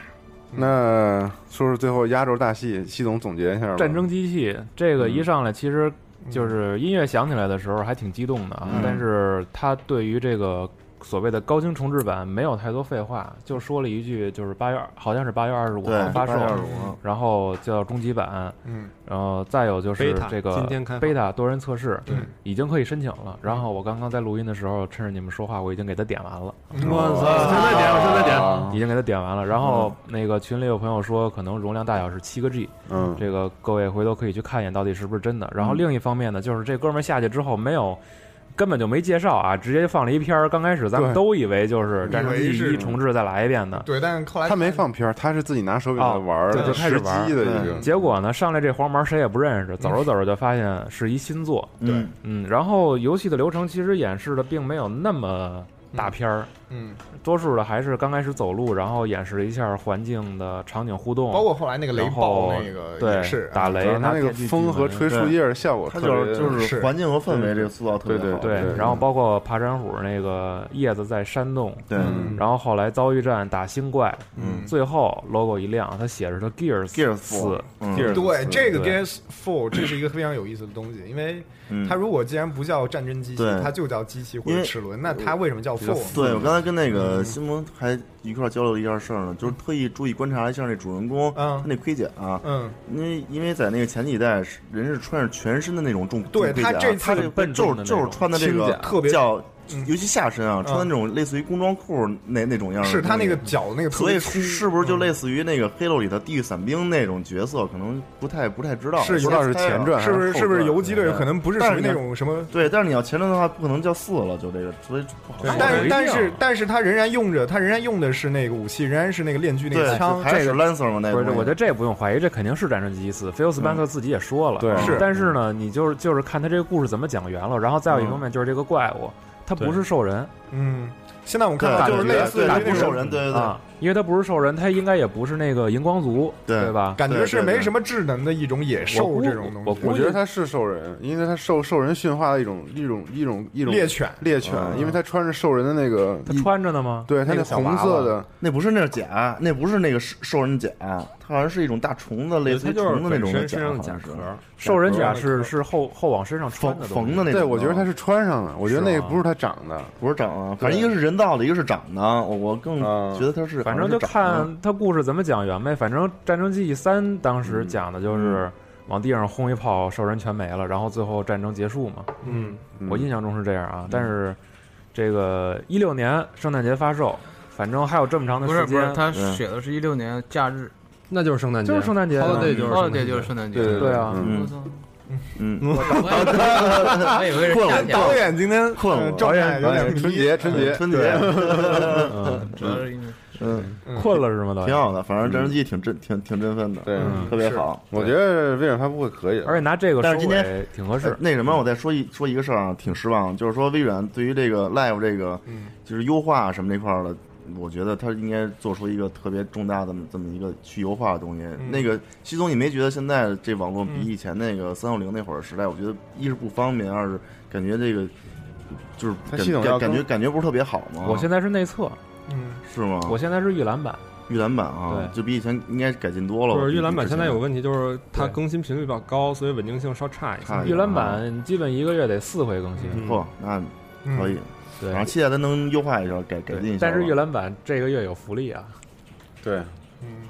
那说说最后压轴大戏，系总总结一下吧。战争机器这个一上来，其实就是音乐响起来的时候还挺激动的啊，嗯。但是它对于这个所谓的高清重置版没有太多废话，就说了一句，就是八月好像是八月二十五号发售8月25号，然后叫终极版，嗯，然后再有就是这个今天开放 beta 多人测试，对，已经可以申请了。然后我刚刚在录音的时候，趁着你们说话，我已经给他点完了。我操！现在点，我现在点。已经给他点完了。然后那个群里有朋友说，可能容量大小是七个 G，嗯，这个各位回头可以去看一眼，到底是不是真的。然后另一方面呢，就是这哥们儿下去之后没有。根本就没介绍啊，直接放了一片儿。刚开始咱们都以为就是《战争机一》重置再来一遍呢，对，但是后来他没放片儿，他是自己拿手柄在玩儿对的，就开始玩儿的一个。结果呢，上来这黄毛谁也不认识，走着走着就发现是一新作。对，嗯，然后游戏的流程其实演示的并没有那么大片儿，嗯，多数的还是刚开始走路，然后演示了一下环境的场景互动，包括后来那个雷暴那个对也是打雷，然后它那个风和吹树叶的效果它特别，就是就是环境和氛围这个塑造特别好。对，然后包括爬山虎那个叶子在扇动，对。嗯。然后后来遭遇战打星怪，嗯。最后 logo 一亮，它写着它 Gears Gears 四。嗯。对，这个 Gears Four 这是一个非常有意思的东西，因为嗯。它如果既然不叫战争机器对，它就叫机器或者齿轮，那它为什么叫 Four？对我刚才跟那个嗯。新蒙还一块儿交流了一件事儿呢，就是特意注意观察一下那主人公，他那盔甲，嗯，因为因为在那个前几代人是穿着全身的那种重对他这次他这笨就是就是穿的这个特别叫嗯尤其下身啊，穿的那种类似于工装裤那那种样儿的，是他那个脚那个特所以是不是就类似于那个《黑楼》里的地狱伞兵那种角色？可能不太不太知道，是不知道是前传是不是是不是游击队可能不是属于那种什么对，但是你要前传的话，不可能叫四了，就这个，所以不好说。但是但是但是他仍然用着，他仍然用的是那个武器，仍然是那个链锯那个枪，这是 Lancer 吗？那不是，个我觉得这不用怀疑，这肯定是战争机器四。菲欧斯班克自己也说了，对是。但是呢，你就是就是看他这个故事怎么讲圆了，然后再有一方面就是这个怪物，他不是兽人，嗯，现在我们看到就是类似于那种啊，因为他不是兽人，他应该也不是那个荧光族，对吧？感觉是没什么智能的一种野兽这种东西。我觉得他是兽人，因为他受兽人驯化的一种一种一种一种猎犬猎犬，嗯因为他穿着兽人的那个，他穿着呢吗？对他那红色的，那不是那是甲，那不是那个兽兽人甲，它好像是一种大虫子，类似于虫子那种甲，好像是。兽人甲是是后后往身上穿的缝的那种。对，我觉得它是穿上的，我觉得那个不是它长的，不是长的，反正一个是人造的，一个是长的。我我更觉得它是，反正就看他故事怎么讲圆呗。反正《战争记忆三》当时讲的就是往地上轰一炮，兽人全没了，然后最后战争结束嘛。嗯，我印象中是这样啊。但是这个一六年圣诞节发售，反正还有这么长的时间。不是不是，他写的是一六年假日，那就是圣诞节，就是圣诞节啊，holiday 就是 holiday 就是圣诞节，对啊。嗯嗯，我以为是夏天。导演今天困了，导演有点春节春节春节，嗯，主要是因为嗯，困了是吗？导挺好的，反正战争机挺振挺挺振奋的，对，特别好。我觉得微软发布会可以，而且拿这个但是今天天挺合适。那什么，我再说一说一个事儿啊，挺失望，就是说微软对于这个 Live 这个就是优化什么这块儿的。我觉得他应该做出一个特别重大的这么一个去优化的东西。那个西总，你没觉得现在这网络比以前那个三六零那会儿时代，我觉得一是不方便，二是感觉这个就是感感觉感觉不是特别好吗？我现在是内测，嗯，是吗？我现在是预览版，预览版啊，对，就比以前应该改进多了。就是预览版现在有个问题，就是它更新频率比较高，所以稳定性稍差一些。预览版基本一个月得四回更新，嚯，那可以。对，然后期待它能优化一下，改改进一下。但是预览版这个月有福利啊，对，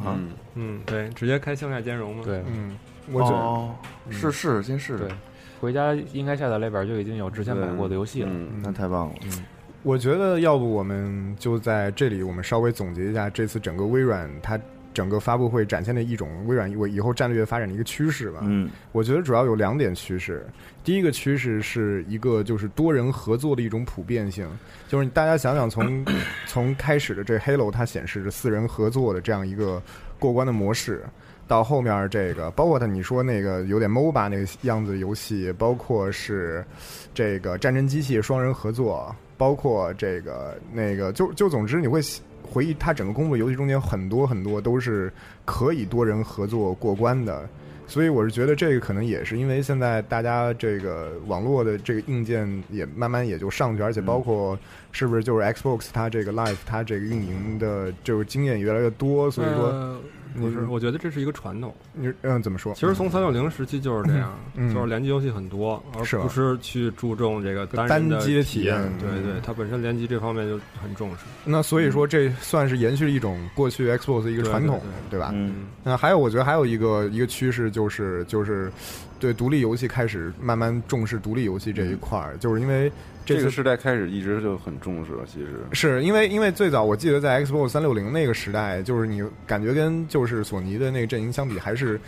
嗯。嗯，对，直接开向下兼容嘛。对，嗯，我觉得是是先试对，回家应该下载列表就已经有之前买过的游戏了，那太棒了。嗯，我觉得要不我们就在这里，我们稍微总结一下这次整个微软它。整个发布会展现的一种微软以后战略发展的一个趋势吧。嗯，我觉得主要有两点趋势。第一个趋势是一个就是多人合作的一种普遍性，就是大家想想从 从开始的这 Halo 它显示着四人合作的这样一个过关的模式，到后面这个包括他你说那个有点 MOBA 那个样子的游戏，包括是这个战争机器双人合作，包括这个那个就就总之你会。回忆他整个工作游戏中间很多很多都是可以多人合作过关的，所以我是觉得这个可能也是因为现在大家这个网络的这个硬件也慢慢也就上去，而且包括是不是就是 Xbox 它这个 Live 它这个运营的就是经验越来越多，所以说。呃不是，我觉得这是一个传统。你嗯，怎么说？其实从三六零时期就是这样，嗯、就是联机游戏很多，而不是去注重这个单单机的体验。对对，它本身联机这方面就很重视。那所以说，这算是延续了一种过去 Xbox 的一个传统，对吧？嗯。那还有，我觉得还有一个一个趋势就是就是对独立游戏开始慢慢重视独立游戏这一块儿，就是因为。这个时代开始一直就很重视了，其实是因为因为最早我记得在 Xbox 三六零那个时代，就是你感觉跟就是索尼的那个阵营相比，还是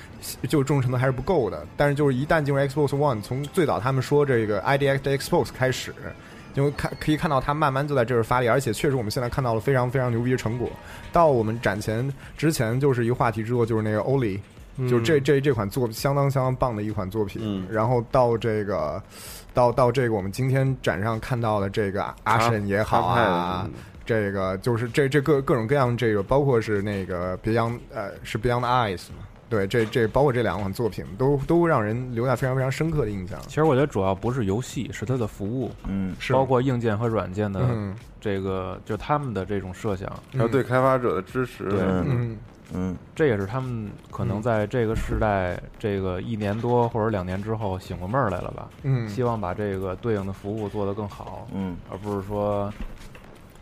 就重视程度还是不够的。但是就是一旦进入 Xbox One，从最早他们说这个 IDX Xbox 开始，因为看可以看到它慢慢就在这儿发力，而且确实我们现在看到了非常非常牛逼的成果。到我们展前之前就是一个话题之作，就是那个 Oli，、嗯、就这这这款作相当相当棒的一款作品。嗯、然后到这个。到到这个我们今天展上看到的这个阿神也好啊，这个就是这这各各种各样这个，包括是那个 Beyond 呃是 Beyond Eyes 嘛，对，这这包括这两款作品都都让人留下非常非常深刻的印象。其实我觉得主要不是游戏，是它的服务，嗯，是。包括硬件和软件的嗯。这个，就他们的这种设想，还有对开发者的支持，对。嗯嗯，这也是他们可能在这个时代，这个一年多或者两年之后醒过闷儿来了吧？嗯希望把这个对应的服务做得更好，嗯，而不是说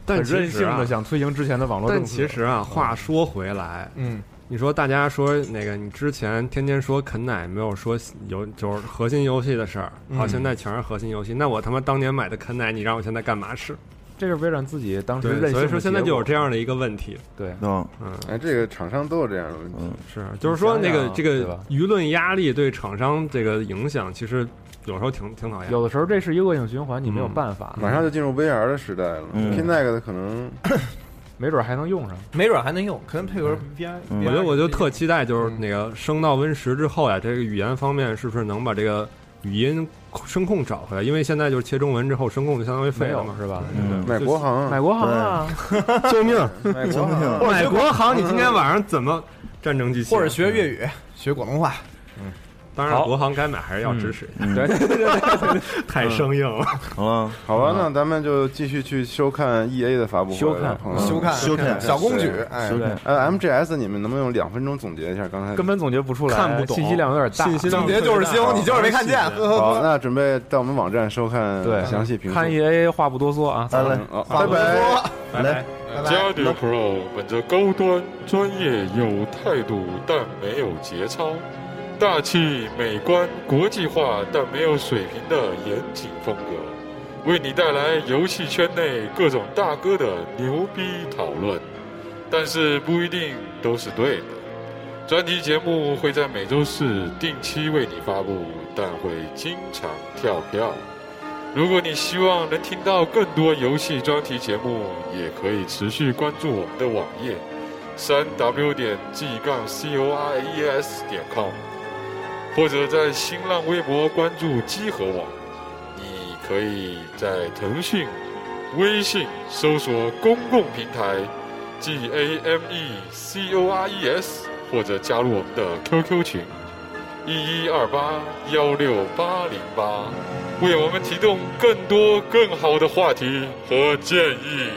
但很任性的想推行之前的网络政策。其实啊，话说回来，嗯，你说大家说那个，你之前天天说啃奶，没有说游就是核心游戏的事儿，好，嗯现在全是核心游戏。那我他妈当年买的啃奶，你让我现在干嘛吃？这是微软自己当时对，任性所以说现在就有这样的一个问题。对，嗯。嗯，哎，这个厂商都有这样的问题，是，就是说那个这个舆论压力对厂商这个影响，其实有时候挺挺讨厌。有的时候这是一个恶性循环，你没有办法，马上就进入 VR 的时代了，嗯。拼那个的可能 没准还能用上。没准还能用，可能配合 VR。嗯。我觉得我就特期待，就是嗯。那个升到 Win 十之后呀，这个语言方面是不是能把这个语音声控找回来？因为现在就是切中文之后，声控就相当于废了嘛，是吧？嗯买国行，买国行啊，救命！买国行，买国行，你今天晚上怎么战争机器？或者学粤语、学广东话，当然，国行该买还是要支持。一下，嗯。对对对对对，太生硬了。好了，好吧，那咱们就继续去收看 E A 的发布会，收看朋友修看收看小公举，哎，呃，M G S，你们能不能用两分钟总结一下刚才？根本总结不出来，看不懂。信息量有点大。信息量总结就是星，你就是没看见，好，那准备到我们网站收看对。详细评述。看 EA 话不多说啊，来来，好，话不多拜拜。说，拜。拜。加迪 Pro 本着高端、专业、有态度但没有节操，大气、美观、国际化但没有水平的严谨风格，为你带来游戏圈内各种大哥的牛逼讨论，但是不一定都是对的。专题节目会在每周四定期为你发布，但会经常跳票。如果你希望能听到更多游戏专题节目，也可以持续关注我们的网页，三 w 点 g 杠 c o r e s 点 com，或者在新浪微博关注机核网。你可以在腾讯、微信搜索公共平台 G A M E C O R E S，或者加入我们的 QQ 群一一二八幺六八零八。为我们提供更多更好的话题和建议。